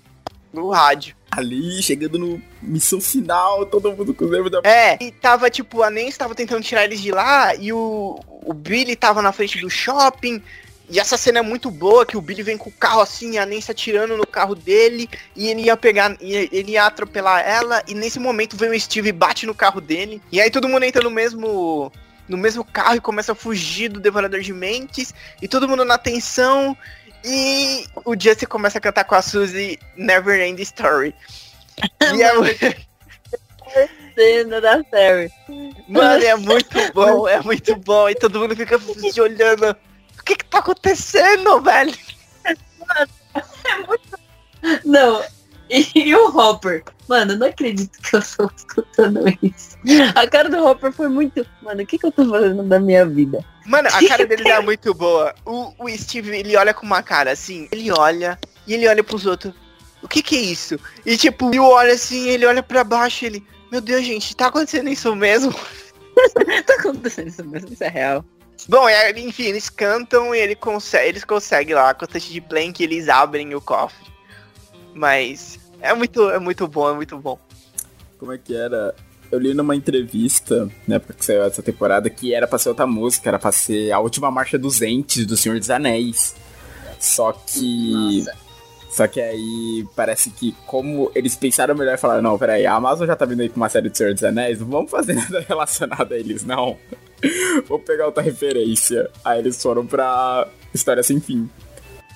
no rádio ali, chegando no missão final, todo mundo com os da. É, e tava tipo, a Nancy tava tentando tirar eles de lá, e o, o Billy tava na frente do shopping. E essa cena é muito boa, que o Billy vem com o carro assim, a Nancy atirando no carro dele, e ele ia pegar, ele ia atropelar ela, e nesse momento vem o Steve e bate no carro dele, e aí todo mundo entra no mesmo no mesmo carro e começa a fugir do Devorador de Mentes, e todo mundo na tensão, e o Justin começa a cantar com a Suzy Never End Story. E é cena da série. Mano, é muito bom, é muito bom. E todo mundo fica se olhando. O que que tá acontecendo, velho? Mano, é muito... Não, e o Hopper? Mano, eu não acredito que eu estou escutando isso. A cara do Hopper foi muito. Mano, o que, que eu tô fazendo da minha vida? Mano, a cara dele é muito boa. O, o Steve, ele olha com uma cara assim, ele olha e ele olha pros outros. O que que é isso? E tipo, eu olho assim, ele olha pra baixo ele. Meu Deus, gente, tá acontecendo isso mesmo? tá acontecendo isso mesmo, isso é real. Bom, é, enfim, eles cantam e ele consegue, eles conseguem lá, com o touch de plank, eles abrem o cofre. Mas é muito, é muito bom, é muito bom. Como é que era? Eu li numa entrevista, né, porque saiu essa temporada, que era pra ser outra música, era pra ser a última marcha dos entes do Senhor dos Anéis. Só que. Nossa. Só que aí parece que, como eles pensaram melhor, falaram: não, peraí, a Amazon já tá vindo aí com uma série do Senhor dos Anéis, não vamos fazer nada relacionado a eles, não. Vou pegar outra referência. Aí eles foram pra História Sem Fim.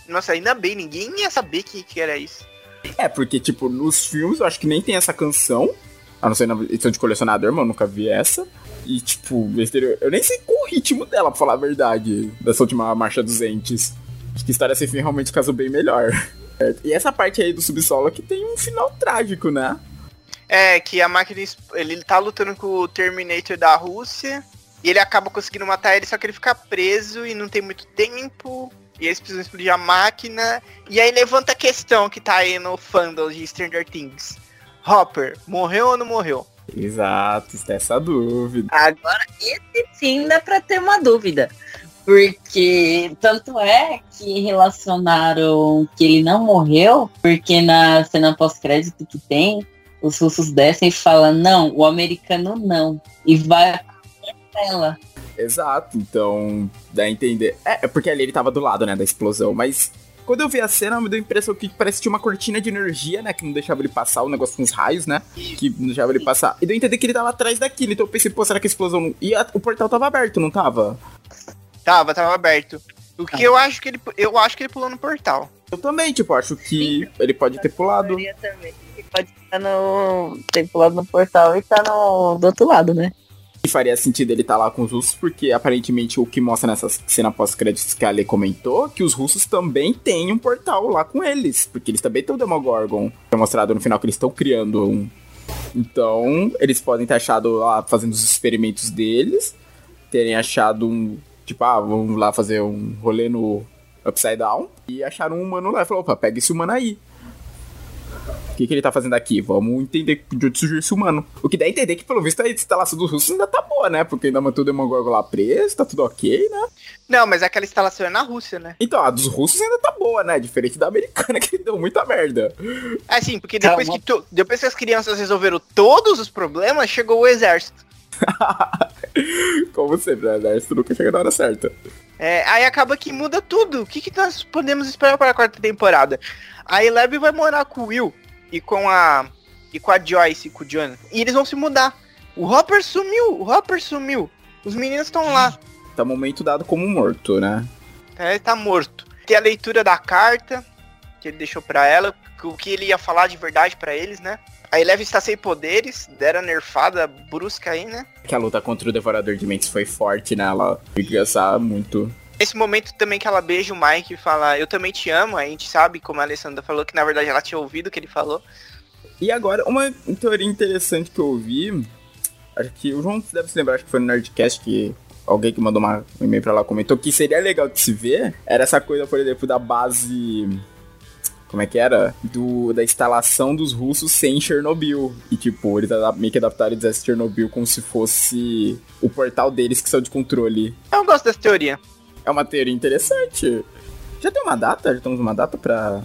Nossa, ainda bem, ninguém ia saber que, que era isso. É, porque, tipo, nos filmes eu acho que nem tem essa canção. A não ser na edição de colecionador, mano, nunca vi essa. E, tipo, eu nem sei qual o ritmo dela, pra falar a verdade, dessa última Marcha dos Entes. Acho que História Sem Fim realmente casou bem melhor. E essa parte aí do subsolo que tem um final trágico, né? É, que a máquina. Ele tá lutando com o Terminator da Rússia. E ele acaba conseguindo matar ele, só que ele fica preso e não tem muito tempo. E eles precisam explodir a máquina. E aí levanta a questão que tá aí no fandom de Stranger Things. Hopper, morreu ou não morreu? Exato, está essa dúvida. Agora, esse sim dá pra ter uma dúvida. Porque tanto é que relacionaram que ele não morreu, porque na cena pós-crédito que tem, os russos descem e falam, não, o americano não. E vai ela. Exato, então dá a entender. É, é, porque ali ele tava do lado, né, da explosão, mas quando eu vi a cena, me deu a impressão que parece que tinha uma cortina de energia, né? Que não deixava ele passar, o negócio com os raios, né? Que não deixava ele passar. E deu a entender que ele tava atrás daquilo. Então eu pensei, pô, será que a explosão. E a, o portal tava aberto, não tava? Tava, tava aberto. O que ah. eu acho que ele. Eu acho que ele pulou no portal. Eu também, tipo, acho que Sim. ele pode ter pulado. Também. Ele pode estar no. ter pulado no portal e tá no. do outro lado, né? E faria sentido ele estar tá lá com os russos, porque aparentemente o que mostra nessa cena pós-créditos que a Ale comentou, que os russos também têm um portal lá com eles. Porque eles também têm o Demogorgon. É mostrado no final que eles estão criando um. Então, eles podem ter achado lá fazendo os experimentos deles, terem achado um. Tipo, ah, vamos lá fazer um rolê no Upside Down. E acharam um humano lá e falou: opa, pega esse humano aí que, que ele tá fazendo aqui? Vamos entender de onde surgiu esse humano. O que dá a entender que, pelo visto, a instalação dos russos ainda tá boa, né? Porque ainda manteve o Demogorgon lá preso, tá tudo ok, né? Não, mas aquela instalação é na Rússia, né? Então, a dos russos ainda tá boa, né? Diferente da americana, que deu muita merda. É sim, porque depois, Calma. que, tu, depois que as crianças resolveram todos os problemas, chegou o exército. Como sempre, né? o exército nunca chega na hora certa. É, aí acaba que muda tudo. O que, que nós podemos esperar para a quarta temporada? A Eleven vai morar com o Will e com a e com a Joyce e com o Jonathan. E eles vão se mudar. O Hopper sumiu, o Hopper sumiu. Os meninos estão lá. Tá momento dado como morto, né? É, ele tá morto. Tem a leitura da carta que ele deixou para ela, o que ele ia falar de verdade para eles, né? A Eleven está sem poderes, deram nerfada brusca aí, né? Que a luta contra o Devorador de Mentes foi forte, né? Ela foi muito esse momento também que ela beija o Mike e fala, eu também te amo, a gente sabe, como a Alessandra falou, que na verdade ela tinha ouvido o que ele falou. E agora, uma teoria interessante que eu ouvi, acho que o João deve se lembrar, acho que foi no Nerdcast que alguém que mandou uma, um e-mail pra lá comentou que seria legal de se ver, era essa coisa, por exemplo, da base como é que era? Do, da instalação dos russos sem Chernobyl. E, tipo, eles meio que adaptaram e Chernobyl como se fosse o portal deles que saiu de controle. Eu gosto dessa teoria. É uma teoria interessante. Já tem uma data? Já temos uma data pra,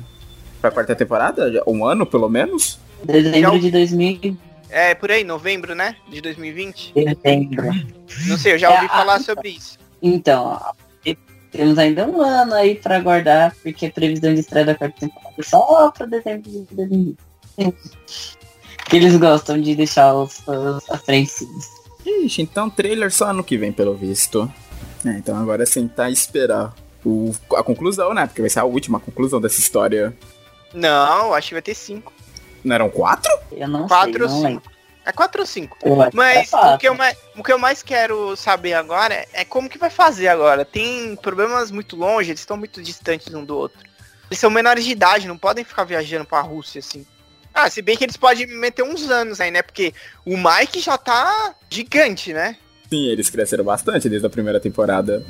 pra quarta temporada? Um ano, pelo menos? Dezembro de 2000. É, por aí, novembro, né? De 2020. Dezembro. Não sei, eu já ouvi é, falar a... sobre isso. Então, temos ainda um ano aí pra aguardar, porque a previsão de estreia da quarta temporada é só pra dezembro de 2020. Eles gostam de deixar os, os aprensivos. Ixi, então trailer só ano que vem, pelo visto. É, então agora é sentar e esperar o, a conclusão, né? Porque vai ser a última conclusão dessa história. Não, acho que vai ter cinco. Não eram quatro? Eu não quatro sei, ou cinco. É quatro ou cinco. Mas é o, que eu mais, o que eu mais quero saber agora é como que vai fazer agora. Tem problemas muito longe, eles estão muito distantes um do outro. Eles são menores de idade, não podem ficar viajando pra Rússia assim. Ah, se bem que eles podem meter uns anos aí, né? Porque o Mike já tá gigante, né? Sim, eles cresceram bastante desde a primeira temporada.